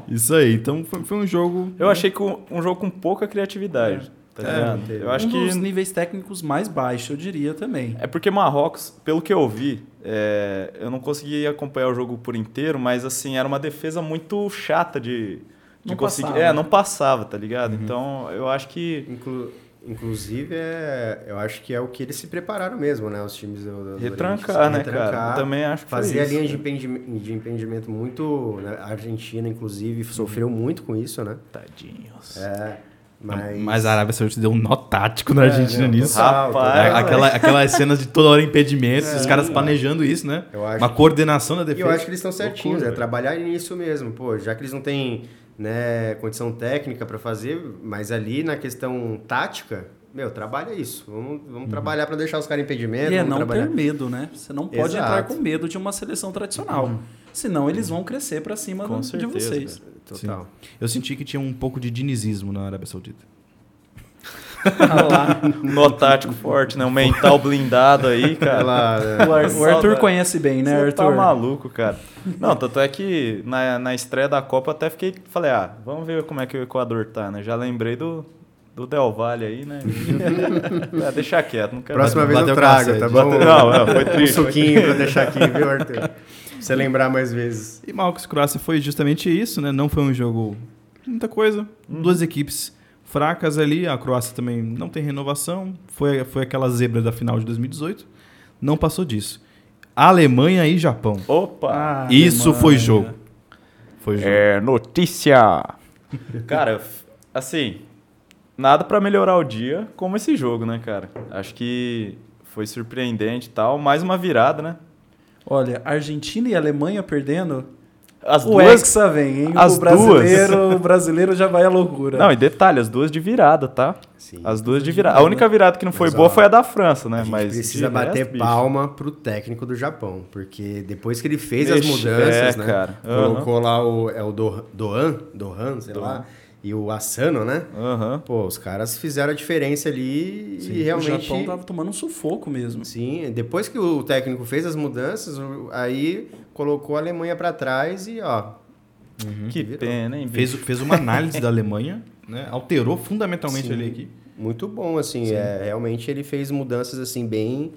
Isso aí. Então foi, foi um jogo. Eu achei que um, um jogo com pouca criatividade, tá É, ligado? teve. Eu acho um dos que níveis técnicos mais baixos, eu diria também. É porque Marrocos, pelo que eu vi, é, eu não consegui acompanhar o jogo por inteiro, mas assim, era uma defesa muito chata de, de Não conseguir. passava. É, não passava, tá ligado? Então eu acho que. Inclu- Inclusive, é, eu acho que é o que eles se prepararam mesmo, né? Os times do, do Retrancar, Oriente, né, cara? Eu também acho que Fazer a linha de impedimento, de impedimento muito... né? A Argentina, inclusive, sofreu muito com isso, né? Tadinhos. É, mas... Mas a Arábia Saudita deu um nó tático na Argentina não, nisso. total, Rapaz. É, aquela, aquelas cenas de toda hora impedimentos, os caras planejando isso, né? Eu acho Uma que- coordenação da E defesa. eu acho que eles estão certinhos, Loucura, é trabalhar nisso mesmo. Pô, já que eles não têm né, condição técnica para fazer, mas ali na questão tática, meu, trabalha isso. Vamos, vamos Uhum. trabalhar para deixar os caras impedimento. E é não trabalhar. ter medo, né? Você não pode Exato. entrar com medo de uma seleção tradicional. Senão eles vão crescer pra cima Com do- de certeza, vocês. Total. Eu senti que tinha um pouco de dinizismo na Arábia Saudita. Ah lá. Nó tático forte, né? Um mental blindado aí, cara. Ela, né, O, Ar- o Arthur Saudade. conhece bem, né, Você Arthur? tá maluco, cara. Não, tanto é que na, na estreia da Copa eu até fiquei. Falei, ah, vamos ver como é que o Equador tá, né? Já lembrei do, do Del Valle aí, né? é, deixa quieto, não quero Próxima vez Bateu eu trago, cacete. tá bom? Não, não, foi Um triste. foi suquinho pra deixar aqui, viu, Arthur? Pra você lembrar mais vezes. E Marcos Croácia foi justamente isso, né? Não foi um jogo muita coisa. Duas equipes fracas ali. A Croácia também não tem renovação. Foi, foi aquela zebra da final de 2018. Não passou disso. Alemanha e Japão. Opa! Ah, Isso Alemanha. foi jogo. Foi jogo. É notícia! Cara, assim, nada pra melhorar o dia como esse jogo, né, cara? Acho que foi surpreendente e tal. Mais uma virada, né? Olha, Argentina e Alemanha perdendo. As o duas. Hexa vem, hein? as o brasileiro, o brasileiro já vai à loucura. Não, e detalhe, as duas de virada, tá? Sim. As duas de virada. A única virada que não foi Mas, boa ó, foi a da França, né? A gente Mas precisa bater resto, bicho. palma pro técnico do Japão, porque depois que ele fez as mudanças, é, né? cara. Aham. Colocou lá o, é o Do- Doan, Dohan, sei lá, e o Asano, né? Aham. Pô, os caras fizeram a diferença ali e o realmente... Japão tava tomando um sufoco mesmo. Sim, depois que o técnico fez as mudanças, o- aí colocou a Alemanha pra trás e, ó... Que virou. pena, hein, Fez, fez uma análise da Alemanha, né? Alterou fundamentalmente Sim. ali a equipe. Muito bom, assim, é, realmente ele fez mudanças, assim, bem...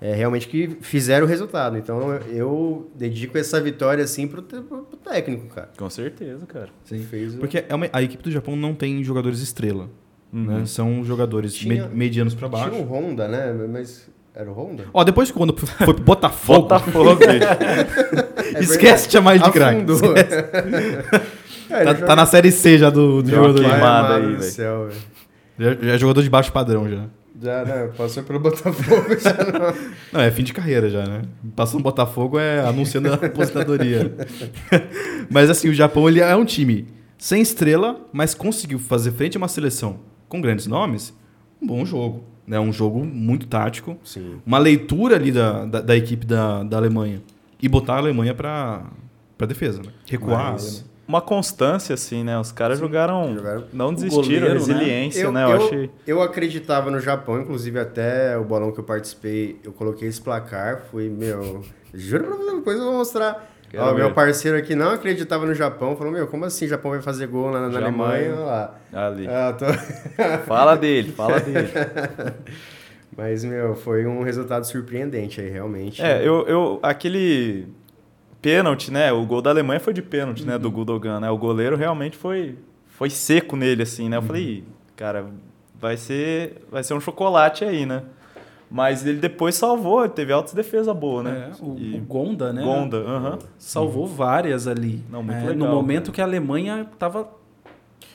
é, realmente que fizeram o resultado. Então, eu, dedico essa vitória, assim, pro, te- pro técnico, cara. Com certeza, cara. Sim. Fez o- Porque é uma- a equipe do Japão não tem jogadores estrela. Uhum. né? São jogadores Tinha- me- medianos pra baixo. Tinha um Honda, né? Mas era o Honda? Ó, depois que quando foi pro Botafogo, Botafogo, bicho. esquece de chamar ele de craque. É, Tá, ele tá na série C já do, do jogador. Pai queimada amado aí, do velho. céu, velho. Já, já é jogador de baixo padrão já. Já, né? Passou pelo Botafogo, já não. Não, é fim de carreira já, né? Passou no Botafogo é anunciando a aposentadoria. mas assim, o Japão ele é um time sem estrela, mas conseguiu fazer frente a uma seleção com grandes nomes. Um bom jogo. Né? Um jogo muito tático. Sim. Uma leitura ali da, da, da equipe da, da Alemanha. E botar a Alemanha pra, pra defesa, né? Recuar. Mas- Uma constância, assim, né? Os caras jogaram, jogaram- Não desistiram, goleiro, né? resiliência, né? Eu, achei. eu acreditava no Japão, inclusive até o bolão que eu participei, eu coloquei esse placar, fui, meu. Juro pra você, depois eu vou mostrar. Quero Ó, meu ver. parceiro aqui não acreditava no Japão, falou, meu, como assim o Japão vai fazer gol na, na. Alemanha? Olha lá. Ali. Ah, tô... Fala dele, fala dele. Mas, meu, foi um resultado surpreendente aí, realmente. É, eu, eu aquele pênalti, né? O gol da Alemanha foi de pênalti, né? Do Gudogan, né? O goleiro realmente foi, foi seco nele, assim, né? Eu falei, "Ih, cara, vai ser, vai ser um chocolate aí, né? Mas ele depois salvou, ele teve altas defesa boa, né? É, o, E- o Gonda, né? Gonda, aham. Salvou várias ali. Não, muito É, legal, No momento que a Alemanha tava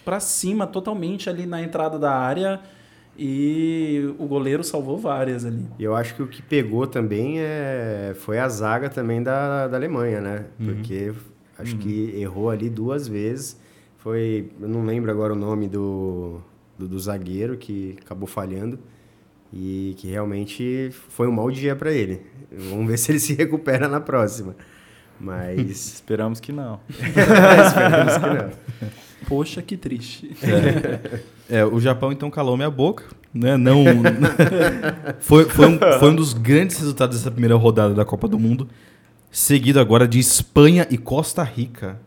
pra cima totalmente ali na entrada da área e o goleiro salvou várias ali. E eu acho que o que pegou também é, foi a zaga também da, da Alemanha, né? Porque acho que errou ali duas vezes. Foi, eu não lembro agora o nome do, do, do zagueiro que acabou falhando e que realmente foi um mau dia para ele. Vamos ver se ele se recupera na próxima. Mas. Esperamos que não. Esperamos que não. Poxa, que triste. É, o Japão então calou minha boca, né? Não. foi, foi, um, foi um dos grandes resultados dessa primeira rodada da Copa do Mundo. Seguido agora de Espanha e Costa Rica,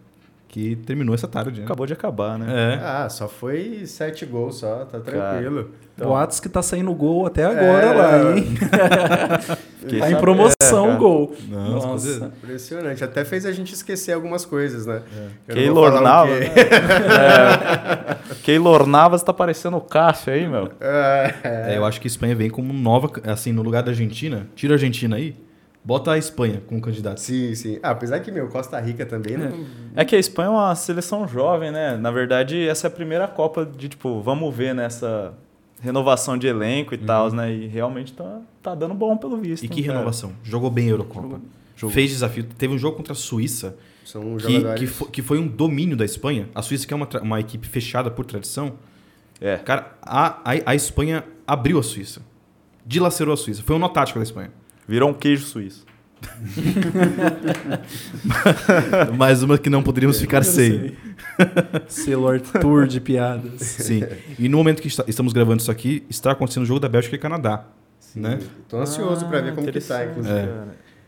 que terminou essa tarde. Né? Acabou de acabar, né? É. Ah, só foi sete gols só, tá tranquilo. Então, Boatos que tá saindo gol até agora É. lá, hein? Tá em promoção É, o gol. Não, Nossa. Impressionante. Até fez a gente esquecer algumas coisas, né? Não Keylor o Navas. quê. É. Keylor Navas tá parecendo o Cássio aí, meu. É, É, eu acho que a Espanha vem como nova, assim, no lugar da Argentina. Tira a Argentina aí, bota a Espanha como candidato. Sim, sim. Ah, apesar que, meu, Costa Rica também, né? É que a Espanha é uma seleção jovem, né? Na verdade, essa é a primeira Copa de, tipo, vamos ver nessa renovação de elenco e tal, né? E realmente tá, tá dando bom pelo visto. E que cara? renovação. Jogou bem a Eurocopa. Jogou. Fez desafio. Teve um jogo contra a Suíça São que, jogadores. que, fo- que foi um domínio da Espanha. A Suíça, que é uma, uma equipe fechada por tradição, É. cara, a, a, a Espanha abriu a Suíça. Dilacerou a Suíça. Foi um nó tático da Espanha. Virou um queijo suíço. Mais uma que não poderíamos ficar sem. Selo Arthur de piadas. Sim. E no momento que está- estamos gravando isso aqui, está acontecendo o jogo da Bélgica e Canadá. Sim. né? Tô ansioso pra ver Ah, como que tá, inclusive. É.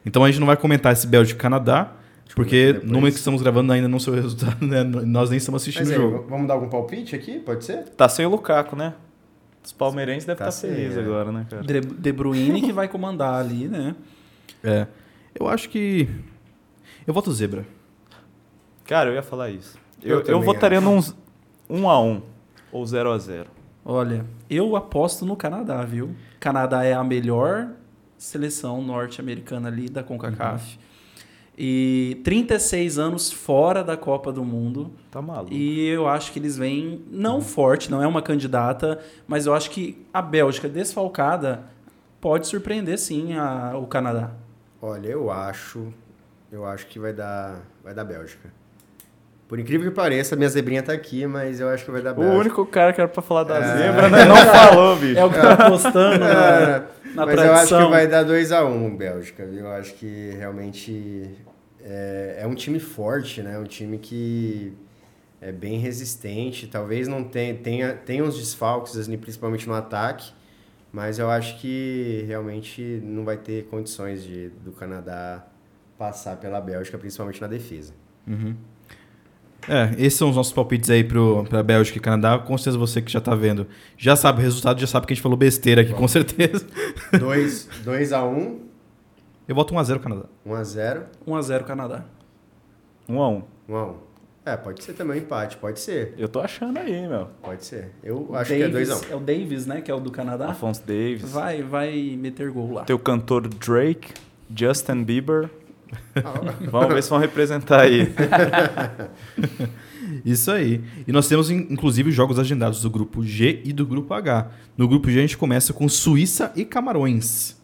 Então a gente não vai comentar esse Bélgica e Canadá, porque ver no momento que estamos gravando ainda não sei o resultado, né? Nós nem estamos assistindo Mas o aí, jogo. vamos dar algum palpite aqui? Pode ser? Tá sem o Lukaku, né? Os palmeirenses devem Tá estar sem, felizes é. agora, né, cara? De, De Bruyne que vai comandar ali, né? É. Eu acho que. Eu voto zebra. Cara, eu ia falar isso. Eu Eu, eu, votaria acho. num 1 a 1 ou 0 a 0 Olha, eu aposto no Canadá, viu? Canadá é a melhor seleção norte-americana ali da CONCACAF. E 36 anos fora da Copa do Mundo. Tá maluco. E eu acho que eles vêm não forte, não é uma candidata, mas eu acho que a Bélgica desfalcada pode surpreender sim a- o Canadá. Olha, eu acho. Eu acho que vai dar. Vai dar Bélgica. Por incrível que pareça, minha zebrinha tá aqui, mas eu acho que vai dar O Bélgica. único cara que era pra falar da É. zebra, né? Não falou, bicho. É o que tá apostando na, É, na mas eu acho tradição. que vai dar 2x1 Bélgica, viu? Eu acho que realmente é, é um time forte, né? Um time que é bem resistente. Talvez não tenha, tenha, tenha uns desfalques, assim, principalmente no ataque, mas eu acho que realmente não vai ter condições de, do Canadá passar pela Bélgica, principalmente na defesa. É, esses são os nossos palpites aí pro, pra Bélgica e Canadá. Com certeza você que já tá vendo já sabe o resultado, já sabe que a gente falou besteira aqui, com certeza. 2 2x1, Eu voto 1x0 Canadá. 1x0, 1x0 Canadá. 1 a 1 1x1. É, pode ser também um empate, pode ser, Eu tô achando aí, meu. pode ser. Eu acho que é Davis, 2x1. é o Davis, né? Que é o do Canadá. Afonso Davis. Vai, vai meter gol lá. Tem o cantor Drake, Justin Bieber. Vamos ver se vão representar aí. Isso aí. E nós temos, in- inclusive, jogos agendados do grupo G e do grupo H. No grupo G a gente começa com Suíça e Camarões.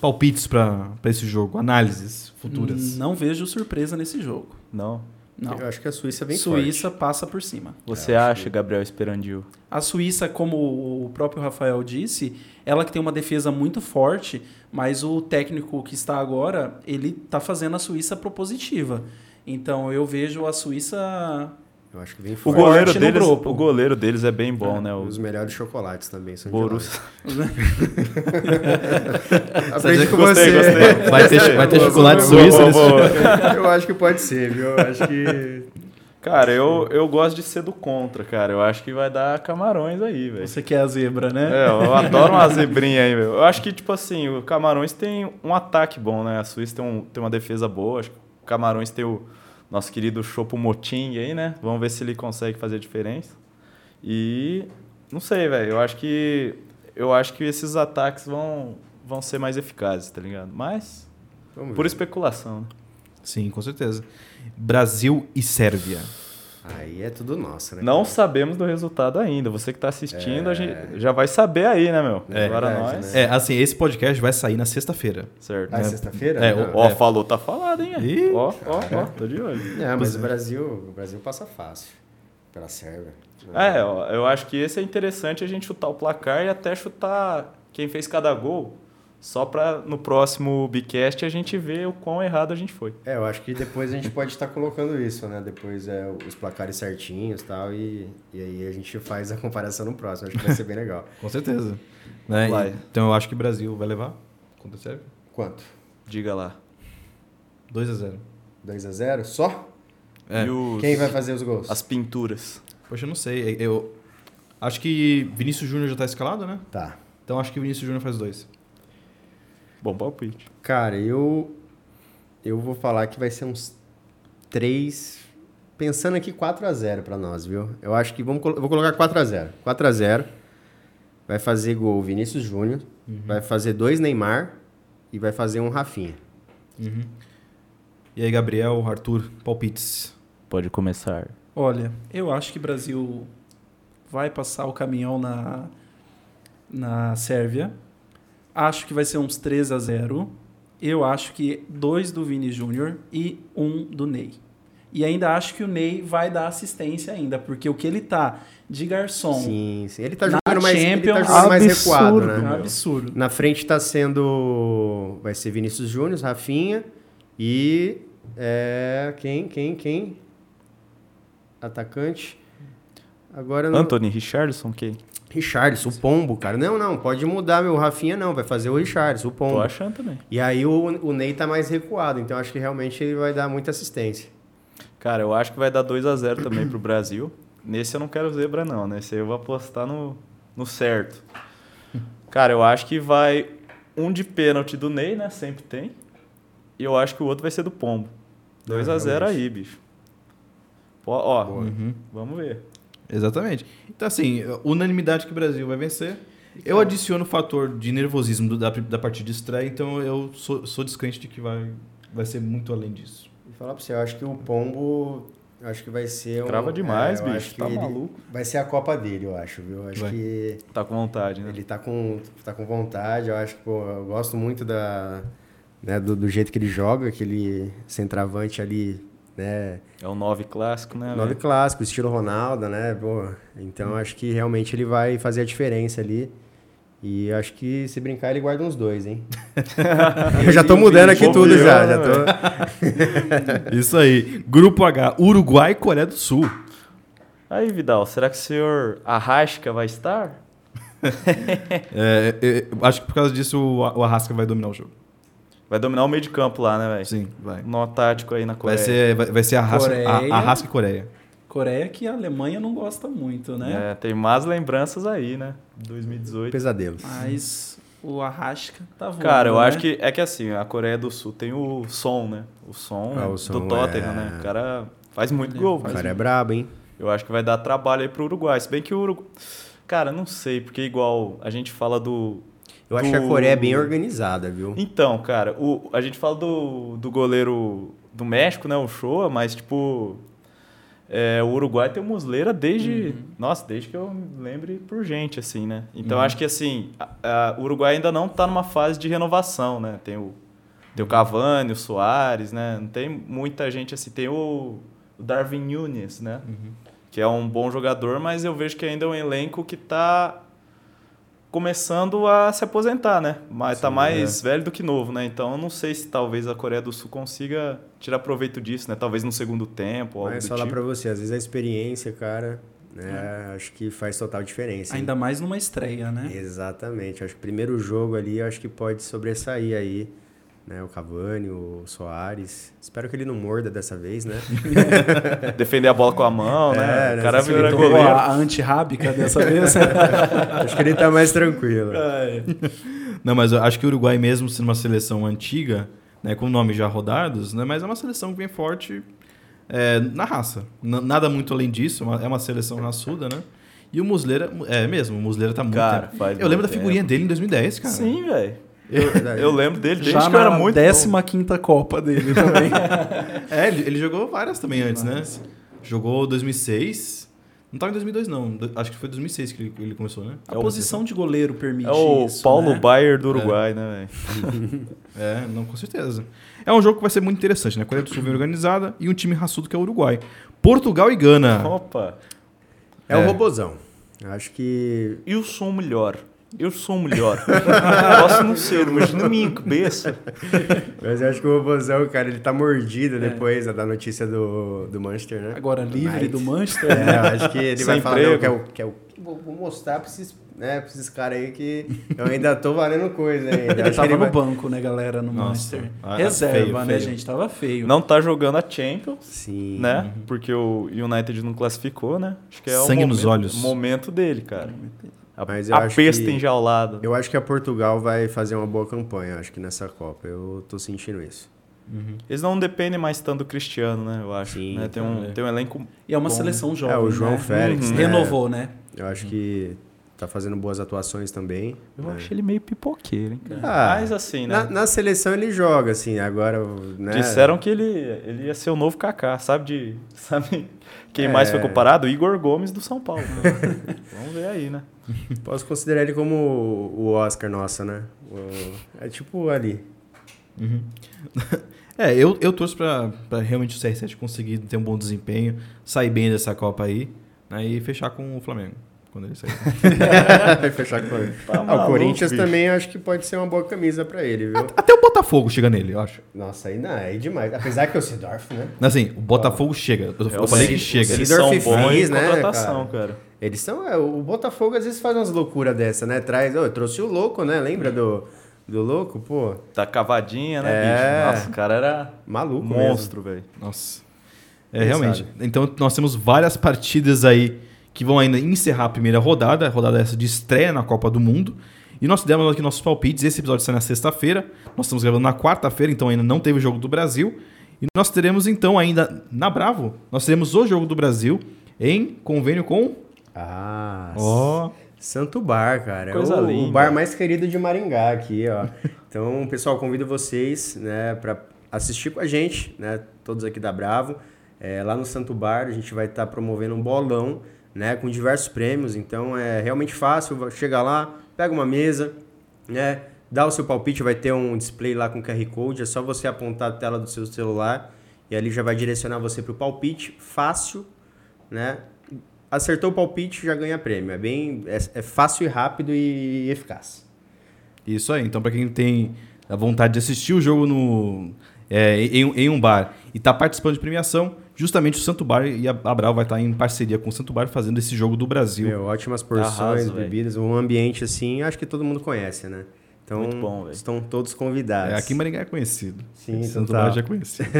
Palpites pra pra esse jogo, análises futuras. Não vejo surpresa nesse jogo. Não. Não. Eu acho que a Suíça é bem Suíça passa por cima. Você Eu acho acha, Gabriel Esperandil? A Suíça, como o próprio Rafael disse, ela que tem uma defesa muito forte, mas o técnico que está agora, ele está fazendo a Suíça propositiva. Então eu vejo a Suíça Eu acho que vem O forte. goleiro, no deles, grupo. o goleiro deles é bem bom, né? O Os melhores chocolates também são de Borussia. lá. Aprendi com Gostei, você. gostei. Vai ter, vai ter chocolate suíço. Eu acho que pode ser, viu? Eu acho que. Cara, eu, eu gosto de ser do contra, cara. Eu acho que vai dar camarões aí, velho. Você quer a zebra, né? É, eu adoro uma zebrinha aí, meu. Eu acho que, tipo assim, o Camarões tem um ataque bom, né? A Suíça tem, um, tem uma defesa boa. Acho que o Camarões tem o nosso querido Chopo Moting aí, né? Vamos ver se ele consegue fazer a diferença. E não sei, velho. Eu acho que eu acho que esses ataques vão, vão ser mais eficazes, tá ligado? Mas Vamos por ver. especulação. né? Sim, com certeza. Brasil e Sérvia. Aí é tudo nosso, né? Não cara? sabemos do resultado ainda. Você que tá assistindo, a gente já vai saber aí, né, meu? É Agora verdade, nós. né? É, assim, esse podcast vai sair na sexta-feira. Certo. Ah, é sexta-feira? É, Não. Ó, falou, tá falado, hein? Ih, Ó, ó, ó, tô de olho. É, mas o é. Brasil, o Brasil passa fácil pela Sérvia. É, ó, eu acho que esse é interessante a gente chutar o placar e até chutar quem fez cada gol. Só para no próximo Bicast a gente ver o quão errado a gente foi. É, eu acho que depois a gente pode estar colocando isso, né? Depois é, os placares certinhos e tal, e, e aí a gente faz a comparação no próximo. Acho que vai ser bem legal. Com certeza. Né? Vai. Então eu acho que o Brasil vai levar a Sérvia. Quanto? Diga lá. 2 a 0 2 a 0 Só? É. E os- Quem vai fazer os gols? as pinturas? Poxa, eu não sei. Eu acho que Vinícius Júnior já tá escalado, né? Tá. Então acho que o Vinícius Júnior faz dois. Bom palpite. Cara, eu. Eu vou falar que vai ser uns 3. Pensando aqui 4 a 0 pra nós, viu? Eu acho que vamos, vou colocar 4 a 0 4 a 0 Vai fazer gol Vinícius Júnior. Vai fazer dois Neymar. E vai fazer um Rafinha. E aí, Gabriel, Arthur, palpites. Pode começar. Olha, eu acho que o Brasil vai passar o caminhão na, na Sérvia. Acho que vai ser uns 3 a 0 Eu acho que dois do Vini Júnior e um do Ney. E ainda acho que o Ney vai dar assistência ainda, porque o que ele tá de garçom Sim, sim. Ele tá jogando mais, ele tá jogando mais recuado, né? é um absurdo. Na frente tá sendo. Vai ser Vinícius Júnior, Rafinha e. É, quem? Quem? Quem? Atacante. Agora não. Anthony Richardson, quem? Richardson, o Pombo, cara. Não, não, pode mudar, meu. Rafinha não, vai fazer o Richardson, o Tô Pombo. achando também. E aí o, o Ney tá mais recuado, então acho que realmente ele vai dar muita assistência. Cara, eu acho que vai dar 2 a 0 também pro Brasil. Nesse eu não quero zebra não, nesse aí eu vou apostar no, no certo. Cara, eu acho que vai um de pênalti do Ney, né? Sempre tem. E eu acho que o outro vai ser do Pombo. 2 a 0 realmente. aí, bicho. Ó, ó, Uhum. vamos ver. Exatamente. Então, assim, unanimidade que o Brasil vai vencer. Eu adiciono o fator de nervosismo do- da, da partida de estreia, então eu sou, sou descrente de que vai, vai ser muito além disso. Vou falar pra você, eu acho que o Pombo. Acho que vai ser um. Crava demais, eu bicho, acho que tá ele- maluco. Vai ser a Copa dele, eu acho, viu? Eu acho Vai. que. Tá com vontade, né? Ele tá com, tá com vontade, eu acho que, pô, eu gosto muito da, né, do, do jeito que ele joga, aquele centroavante ali, né, É o 9 clássico, né? nove velho? clássico, estilo Ronaldo, né, pô, então eu acho que realmente ele vai fazer a diferença ali, e acho que se brincar ele guarda uns dois, hein. eu já tô mudando aqui tudo já, já tô... Isso aí. Grupo H, Uruguai e Coreia do Sul. Aí, Vidal, será que o senhor Arrasca vai estar? É, é, eu acho que por causa disso o Arrasca vai dominar o jogo. Vai dominar o meio de campo lá, né, velho? Sim, vai. Nó tático aí na Vai Coreia. ser, vai, vai ser Arrasca, Coreia. a, Arrasca e Coreia. Coreia que a Alemanha não gosta muito, né? É, tem más lembranças aí, né? 2018. Pesadelos. Mas o Arrasca tá voando, Cara, eu né? acho que é que assim, a Coreia do Sul tem o som, né? O som, Ah, o do som, Tottenham, é. né? O cara faz muito gol. O cara é brabo, hein. Eu acho que vai dar trabalho aí pro Uruguai. Se bem que o Uruguai. Cara, não sei, porque igual a gente fala do. Eu acho que a do- Coreia é bem organizada, viu. Então, cara, o, a gente fala do, do goleiro do México, né? O Shoa, mas tipo. é, o Uruguai tem o Musleira desde. Nossa, desde que eu me lembre por gente, assim, né? Então acho que assim, a- a- o Uruguai ainda não tá numa fase de renovação, né? Tem o, tem o Cavani, o Soares, né? Não tem muita gente assim. Tem o, o Darwin Nunes, né? Que é um bom jogador, mas eu vejo que ainda é um elenco que tá começando a se aposentar, né? Mas tá Sim, mais velho do que novo, né? Então eu não sei se talvez a Coreia do Sul consiga tirar proveito disso, né? Talvez no segundo tempo, ou algo Mas do falar tipo. pra você, às vezes a experiência, cara, né, acho que faz total diferença. hein? Ainda mais numa estreia, né? Exatamente. Acho que o primeiro jogo ali, acho que pode sobressair aí, né? O Cavani, o Soares. Espero que ele não morda dessa vez, né? Defender a bola com a mão, né? É, o cara segunda- Tomou goleiro. a antirrábica dessa vez. acho que ele tá mais tranquilo. Não, mas eu acho que o Uruguai, mesmo sendo uma seleção antiga, né, com nomes já rodados, né, mas é uma seleção que vem forte é, na raça. N- nada muito além disso, é uma- é uma seleção raçuda, né? E o Musleira, é mesmo, o Musleira tá muito Cara, tempo. faz Eu lembro da muito figurinha tempo. dele em 2010, cara. Sim, velho. Verdade. Eu lembro dele desde Já que eu era muito 15ª Copa dele também. É, ele, ele jogou várias também antes, né? Jogou 2006. Não tava em 2002, não. Acho que foi 2006 que ele, ele começou, né? A posição de goleiro permite É o isso, Paulo né? Baier do Uruguai, né, velho? É, não, com certeza. É um jogo que vai ser muito interessante, né? Coreia do Sul bem organizada e um time raçudo que é o Uruguai. Portugal e Gana. Opa. É o É. robozão. Acho que E o som melhor? Eu sou o melhor. Posso não ser, mas na minha cabeça. Mas eu acho que o Robozão, cara, ele tá mordido é. depois da notícia do, do Manchester, né? Agora livre do Manchester? É, eu acho que ele Sem vai falar, não, que é o, que é o vou, vou mostrar pra esses, né, pra esses caras aí que eu ainda tô valendo coisa ainda. Ele tava ele no vai... banco, né, galera, no Nossa. Manchester. Ah, Reserva, feio, né, feio. gente? Tava feio. Não tá jogando a Champions, Sim. né? Uhum. Porque o United não classificou, né? Acho que é Sangue o momento, nos olhos. momento dele, cara. A, Mas eu a acho pesta que, enjaulada. Eu acho que a Portugal vai fazer uma boa campanha, acho que nessa Copa. Eu tô sentindo isso. Uhum. Eles não dependem mais tanto do Cristiano, né? Eu acho. Sim, né? tem, um, é. tem um elenco. E é uma bom. seleção jovem. É, o João né? Félix. Uhum. Né? Renovou, né? Eu acho que tá fazendo boas atuações também. Eu né? acho ele meio pipoqueiro, hein, cara? Ah, Mas assim, né? Na, na, seleção ele joga, assim, agora. Né? Disseram que ele, ele ia ser o novo Kaká, sabe? De, sabe quem é... mais foi comparado? Igor Gomes do São Paulo. Né? Vamos ver aí, né? Posso considerar ele como o Oscar nossa, né? O... É tipo ali. Uhum. é, eu, eu torço pra, pra realmente o CR7 conseguir ter um bom desempenho, sair bem dessa Copa aí né, e fechar com o Flamengo quando ele sair. Vai fechar com ele. Tá ah, o Corinthians bicho. também acho que pode ser uma boa camisa para ele, viu? Até o Botafogo chega nele, eu acho. Nossa, aí não, aí demais. Apesar que o Sidorf, né? Assim, o Botafogo oh. chega. Eu, eu falei que chega. O Sidorf fez, né, contratação, cara? cara. Eles são, é, o Botafogo às vezes faz umas loucuras dessa, né? Traz, oh, trouxe o louco, né? Lembra do do louco, pô? Tá cavadinha, né, é... bicho? Nossa, o cara era maluco, monstro, velho. Nossa. É, realmente. Sabe? Então, nós temos várias partidas aí que vão ainda encerrar a primeira rodada, a rodada essa de estreia na Copa do Mundo. E nós demos aqui nossos palpites. Esse episódio sai na sexta-feira. Nós estamos gravando na quarta-feira, então ainda não teve o jogo do Brasil. E nós teremos então ainda na Bravo, nós teremos o jogo do Brasil em convênio com Ah, ó. Santo Bar, cara. Coisa é o, linda. o bar mais querido de Maringá aqui, ó. Então, pessoal, convido vocês, né, para assistir com a gente, né, todos aqui da Bravo. É, lá no Santo Bar, a gente vai estar tá promovendo um bolão né, com diversos prêmios. Então é realmente fácil, chega lá, pega uma mesa, né, dá o seu palpite, vai ter um display lá com QR Code, é só você apontar a tela do seu celular e ali já vai direcionar você para o palpite, fácil, né? Acertou o palpite, já ganha prêmio. É bem é, é fácil e rápido e eficaz. Isso aí. Então, para quem tem a vontade de assistir o jogo no, é, em, em um bar e está participando de premiação, justamente o Santo Bar e a Brau vai estar em parceria com o Santo Bar fazendo esse jogo do Brasil. Meu, ótimas porções, Arraso, bebidas, um ambiente assim, acho que todo mundo conhece, né? Então, Muito bom, estão todos convidados. É, aqui em Maringá é conhecido. Sim, Santo Bar já é conhecido.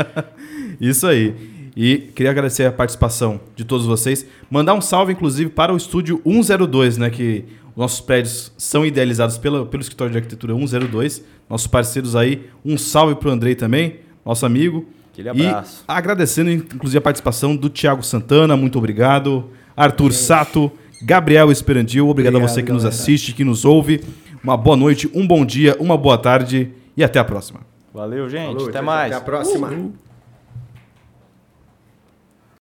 Isso aí. E queria agradecer a participação de todos vocês. Mandar um salve, inclusive, para o estúdio 102, né? Que nossos prédios são idealizados pelo, pelo escritório de arquitetura 102. Nossos parceiros aí. Um salve para o Andrei também, nosso amigo. Aquele abraço. E agradecendo, inclusive, a participação do Thiago Santana, muito obrigado. Arthur Gente. Sato, Gabriel Esperandil, obrigado, obrigado a você que galera. nos assiste, que nos ouve. Uma boa noite, um bom dia, uma boa tarde e até a próxima. Valeu, gente. Falou, até mais. Até a próxima. Uhum.